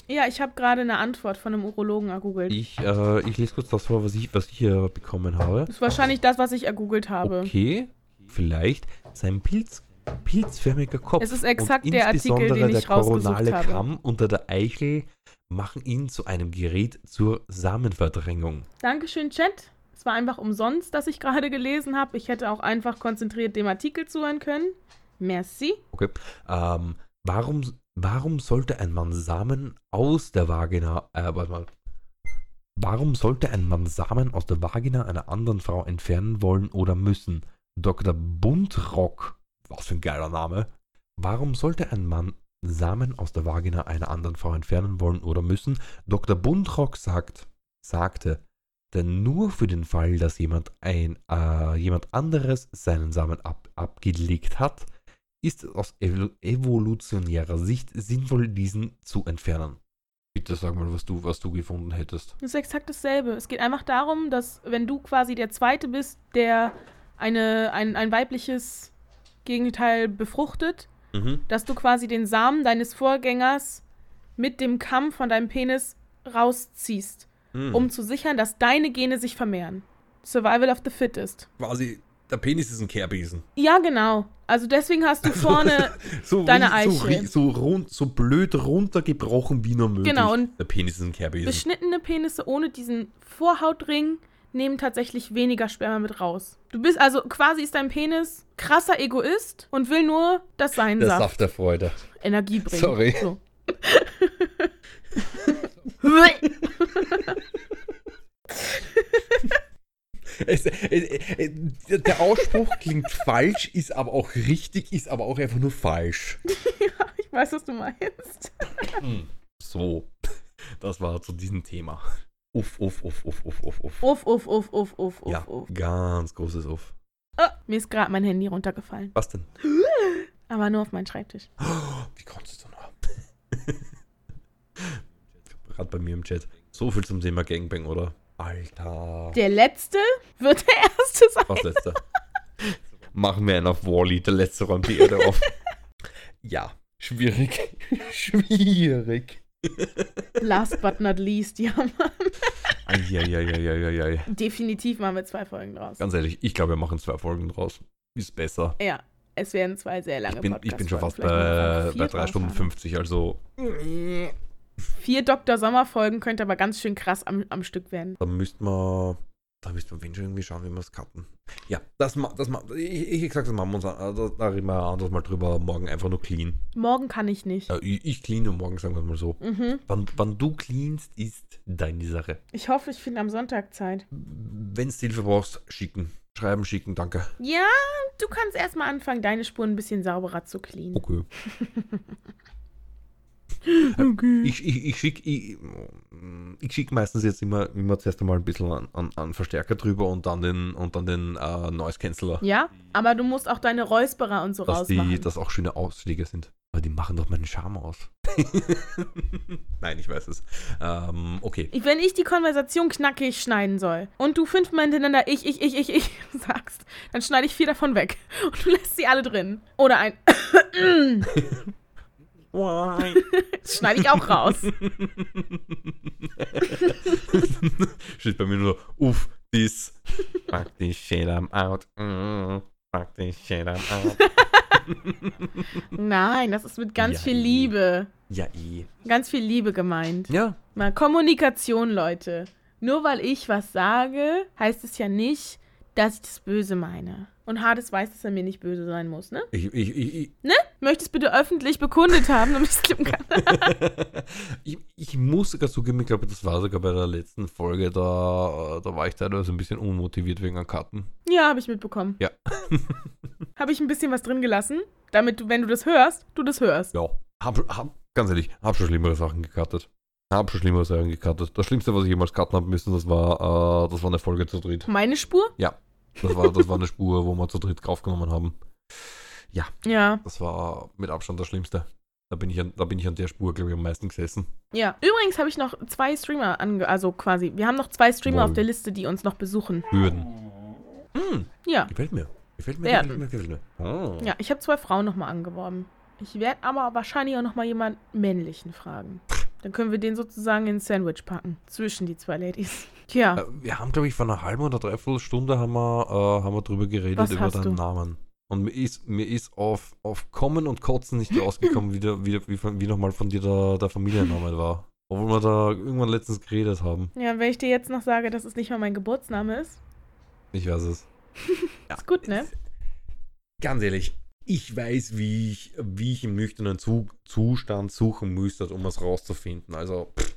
Ja, ich habe gerade eine Antwort von einem Urologen ergoogelt. Ich, äh, ich lese kurz das vor, was ich, was ich hier bekommen habe. Das ist wahrscheinlich das, was ich ergoogelt habe. Okay, vielleicht sein Pilz, pilzförmiger Kopf. Es ist exakt und der Artikel, den ich der koronale habe. Kamm unter der Eichel machen ihn zu einem Gerät zur Samenverdrängung. Dankeschön, Chat. Es war einfach umsonst, dass ich gerade gelesen habe. Ich hätte auch einfach konzentriert dem Artikel zuhören können. Merci. Okay. Ähm, warum, warum sollte ein Mann Samen aus der Vagina, äh, warte mal. Warum sollte ein Mann Samen aus der Vagina einer anderen Frau entfernen wollen oder müssen? Dr. Buntrock, was für ein geiler Name. Warum sollte ein Mann Samen aus der Vagina einer anderen Frau entfernen wollen oder müssen? Dr. Buntrock sagt, sagte, denn nur für den Fall, dass jemand, ein, äh, jemand anderes seinen Samen ab, abgelegt hat, ist es aus evol evolutionärer Sicht sinnvoll, diesen zu entfernen. Bitte sag mal, was du, was du gefunden hättest. Das ist exakt dasselbe. Es geht einfach darum, dass wenn du quasi der Zweite bist, der eine, ein, ein weibliches Gegenteil befruchtet, Mhm. dass du quasi den Samen deines Vorgängers mit dem Kamm von deinem Penis rausziehst, Mhm. um zu sichern, dass deine Gene sich vermehren. Survival of the Fittest. Quasi, der Penis ist ein Kehrbesen. Ja, genau. Also deswegen hast du vorne. So, Deine so, Eiche. so, rund, so blöd runtergebrochen wie nur möglich. Genau, und der Penis ist ein Kehrbesen. beschnittene Penisse ohne diesen Vorhautring nehmen tatsächlich weniger Sperma mit raus. Du bist also quasi ist dein Penis krasser Egoist und will nur, dass sein Der Saft, Saft der Freude. Energie bringt. Sorry. So. Es, es, es, der Ausspruch klingt falsch, ist aber auch richtig, ist aber auch einfach nur falsch. ich weiß, was du meinst. So, das war zu diesem Thema. Uff, uff, uff, uff, uff, uff, uff. Uff, uff, uff, uff, uff, uff, Ja, uff. ganz großes Uff. Ah, mir ist gerade mein Handy runtergefallen. Was denn? Aber nur auf meinen Schreibtisch. Wie konntest du nur? Gerade bei mir im Chat. So viel zum Thema Gangbang, oder? Alter. Der letzte wird der erste sein. Was letzter? Machen wir einen auf Wally, der letzte räumt die Erde auf. Ja, schwierig. schwierig. Last but not least, ja, Mann. Eieieiei. Definitiv machen wir zwei Folgen draus. Ganz ehrlich, ich glaube, wir machen zwei Folgen draus. Ist besser. Ja, es werden zwei sehr lange Ich bin, ich bin schon fast bei, bei machen wir 3 Stunden vier 50, also. Vier Dr. Sommer-Folgen könnte aber ganz schön krass am, am Stück werden. da müssten wir, da müssten wir wen schon irgendwie schauen, wie wir es cutten. Ja, das, das, ich, ich, sag, das machen wir uns, an- also, da reden wir anders mal drüber, morgen einfach nur clean. Morgen kann ich nicht. Äh, ich, ich clean und morgen sagen wir mal so. Mhm. Wann, wann du cleanst, ist deine Sache. Ich hoffe, ich finde am Sonntag Zeit. Wenn du Hilfe brauchst, schicken. Schreiben, schicken, danke. Ja, du kannst erstmal anfangen, deine Spuren ein bisschen sauberer zu cleanen. Okay. Okay. Ich, ich, ich schicke ich, ich schick meistens jetzt immer, immer zuerst einmal ein bisschen an, an, an Verstärker drüber und dann den, und dann den äh, Noise Canceller. Ja, aber du musst auch deine Räusperer und so dass die, rausmachen. dass auch schöne Ausschläge sind. Aber die machen doch meinen Charme aus. Nein, ich weiß es. Ähm, okay. Wenn ich die Konversation knackig schneiden soll und du fünfmal hintereinander ich, ich, ich, ich, ich sagst, dann schneide ich vier davon weg und du lässt sie alle drin. Oder ein das schneide ich auch raus. Steht bei mir nur, uff, this. Fuck this shit, I'm out. Mm, fuck this shit, I'm out. Nein, das ist mit ganz Ja, viel eh. Liebe. ja, eh. Ganz viel Liebe gemeint. Ja, Mal Kommunikation, Leute. Nur weil ich was sage, heißt es ja nicht, dass ich das böse meine. Und Hades weiß, dass er mir nicht böse sein muss, ne? ich, ich, ich, ich, Möchtest bitte öffentlich bekundet haben, damit ich es klippen kann. ich, ich muss sogar zugeben, ich glaube, das war sogar bei der letzten Folge, da, da war ich teilweise ein bisschen unmotiviert wegen an Karten. Ja, habe ich mitbekommen. Ja. Habe ich ein bisschen was drin gelassen, damit du, wenn du das hörst, du das hörst. Ja. Hab, hab, ganz ehrlich, hab schon schlimmere Sachen gekartet. Hab schon schlimmere Sachen gekartet. Das Schlimmste, was ich jemals karten habe müssen, das war, äh, das war eine Folge zu dritt. Meine Spur? Das war, das war eine Spur, wo wir zu dritt aufgenommen haben. Ja. Das war mit Abstand das Schlimmste. Da bin ich an, da bin ich an der Spur, glaube ich, am meisten gesessen. Ja. Übrigens habe ich noch zwei Streamer ange... Also quasi, wir haben noch zwei Streamer Wow. auf der Liste, die uns noch besuchen. Hürden. Hm, Ja. gefällt mir. Gefällt mir, Werden. gefällt mir, gefällt mir. Oh. Ja, ich habe zwei Frauen nochmal angeworben. Ich werde aber wahrscheinlich auch nochmal jemanden männlichen fragen. Dann können wir den sozusagen ins Sandwich packen. Zwischen die zwei Ladies. Tja. Äh, Wir haben, glaube ich, vor einer halben oder dreiviertel Stunde haben wir, äh, haben wir drüber geredet, Was über deinen du? Namen. Und mir ist, mir ist auf, auf Kommen und Kotzen nicht rausgekommen, wie, der, wie, wie, wie nochmal von dir der, der Familienname war. Obwohl wir da irgendwann letztens geredet haben. Ja, wenn ich dir jetzt noch sage, dass es nicht mal mein Geburtsname ist, Ich weiß es. Ja, ist gut, ne? Ganz ehrlich, ich weiß, wie ich, wie ich im nüchternen Zu Zustand suchen müsste, um es rauszufinden. Also, pff,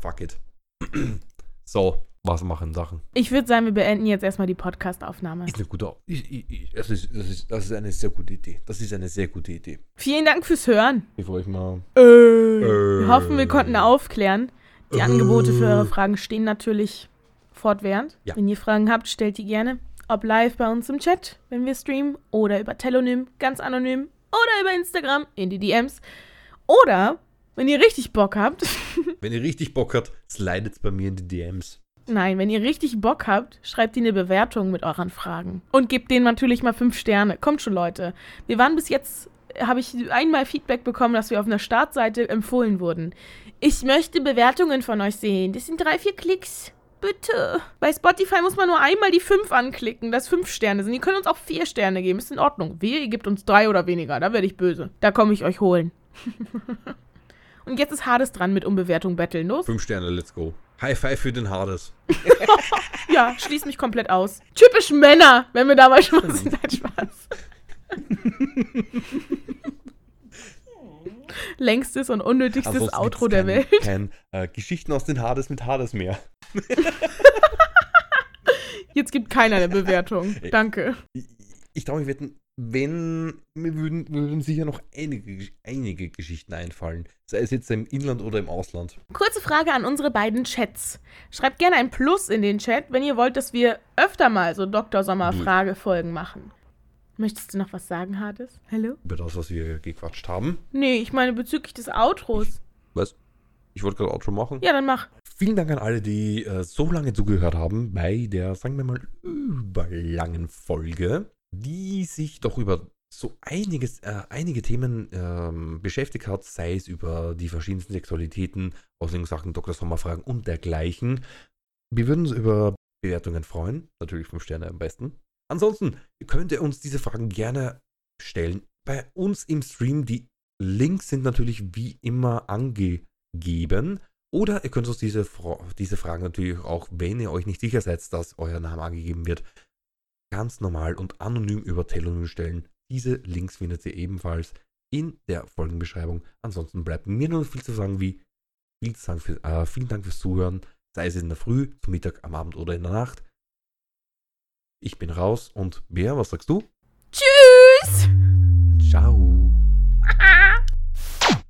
fuck it. so, was machen Sachen? Ich würde sagen, wir beenden jetzt erstmal die Podcast-Aufnahme. Ist eine gute ich, ich, ich, das, ist, das, ist, das ist eine sehr gute Idee. Das ist eine sehr gute Idee. Vielen Dank fürs Hören. Bevor ich mal. Äh. Wir hoffen, wir konnten aufklären. Die Angebote für eure Fragen stehen natürlich fortwährend. Ja. Wenn ihr Fragen habt, stellt die gerne. Ob live bei uns im Chat, wenn wir streamen, oder über Telonym, ganz anonym, oder über Instagram in die DMs. Oder, wenn ihr richtig Bock habt, Wenn ihr richtig Bock habt, slidet bei mir in die DMs. nein, wenn ihr richtig Bock habt, schreibt ihr eine Bewertung mit euren Fragen. Und gebt denen natürlich mal fünf Sterne. Kommt schon, Leute. Wir waren bis jetzt, habe ich einmal Feedback bekommen, dass wir auf einer Startseite empfohlen wurden. Ich möchte Bewertungen von euch sehen. Das sind drei, vier Klicks. Bitte. Bei Spotify muss man nur einmal die fünf anklicken, dass fünf Sterne sind. Ihr könnt uns auch vier Sterne geben. Ist in Ordnung. Wehe, ihr gebt uns drei oder weniger. Da werde ich böse. Da komme ich euch holen. Und jetzt ist Hades dran mit Umbewertung betteln. Los. Fünf Sterne, let's go. High five für den Hades. Ja, schließ mich komplett aus. Typisch Männer, wenn wir dabei schon mal sind. Nein, Spaß. Längstes und unnötigstes Ansonsten Outro der Welt. Kein, kein äh, Geschichten aus den Hades mit Hades mehr. Jetzt gibt keiner eine Bewertung. Danke. Ich, ich traue mich wetten, wenn mir würden, würden sicher noch einige, einige Geschichten einfallen. Sei es jetzt im Inland oder im Ausland. Kurze Frage an unsere beiden Chats. Schreibt gerne ein Plus in den Chat, wenn ihr wollt, dass wir öfter mal so Dr. Sommer-Fragefolgen machen. Möchtest du noch was sagen, Hades? Hallo? Über das, was wir gequatscht haben. Nee, ich meine bezüglich des Outros. Was? Ich wollte gerade Outro machen. Ja, dann mach. Vielen Dank an alle, die äh, so lange zugehört haben bei der, sagen wir mal, überlangen Folge, die sich doch über so einiges, äh, einige Themen ähm, beschäftigt hat, sei es über die verschiedensten Sexualitäten, Auslegungssachen, Dr. Sommerfragen und dergleichen. Wir würden uns über Bewertungen freuen, natürlich 5 Sterne am besten. Ansonsten könnt ihr uns diese Fragen gerne stellen. Bei uns im Stream, die Links sind natürlich wie immer angegeben. Oder ihr könnt uns diese, Fra diese Fragen natürlich auch, wenn ihr euch nicht sicher seid, dass euer Name angegeben wird, ganz normal und anonym über Telonym stellen. Diese Links findet ihr ebenfalls in der Folgenbeschreibung. Ansonsten bleibt mir nur viel zu sagen wie vielen Dank, für, äh, vielen Dank fürs Zuhören, sei es in der Früh, zum Mittag, am Abend oder in der Nacht. Ich bin raus und Bea, was sagst du? Tschüss!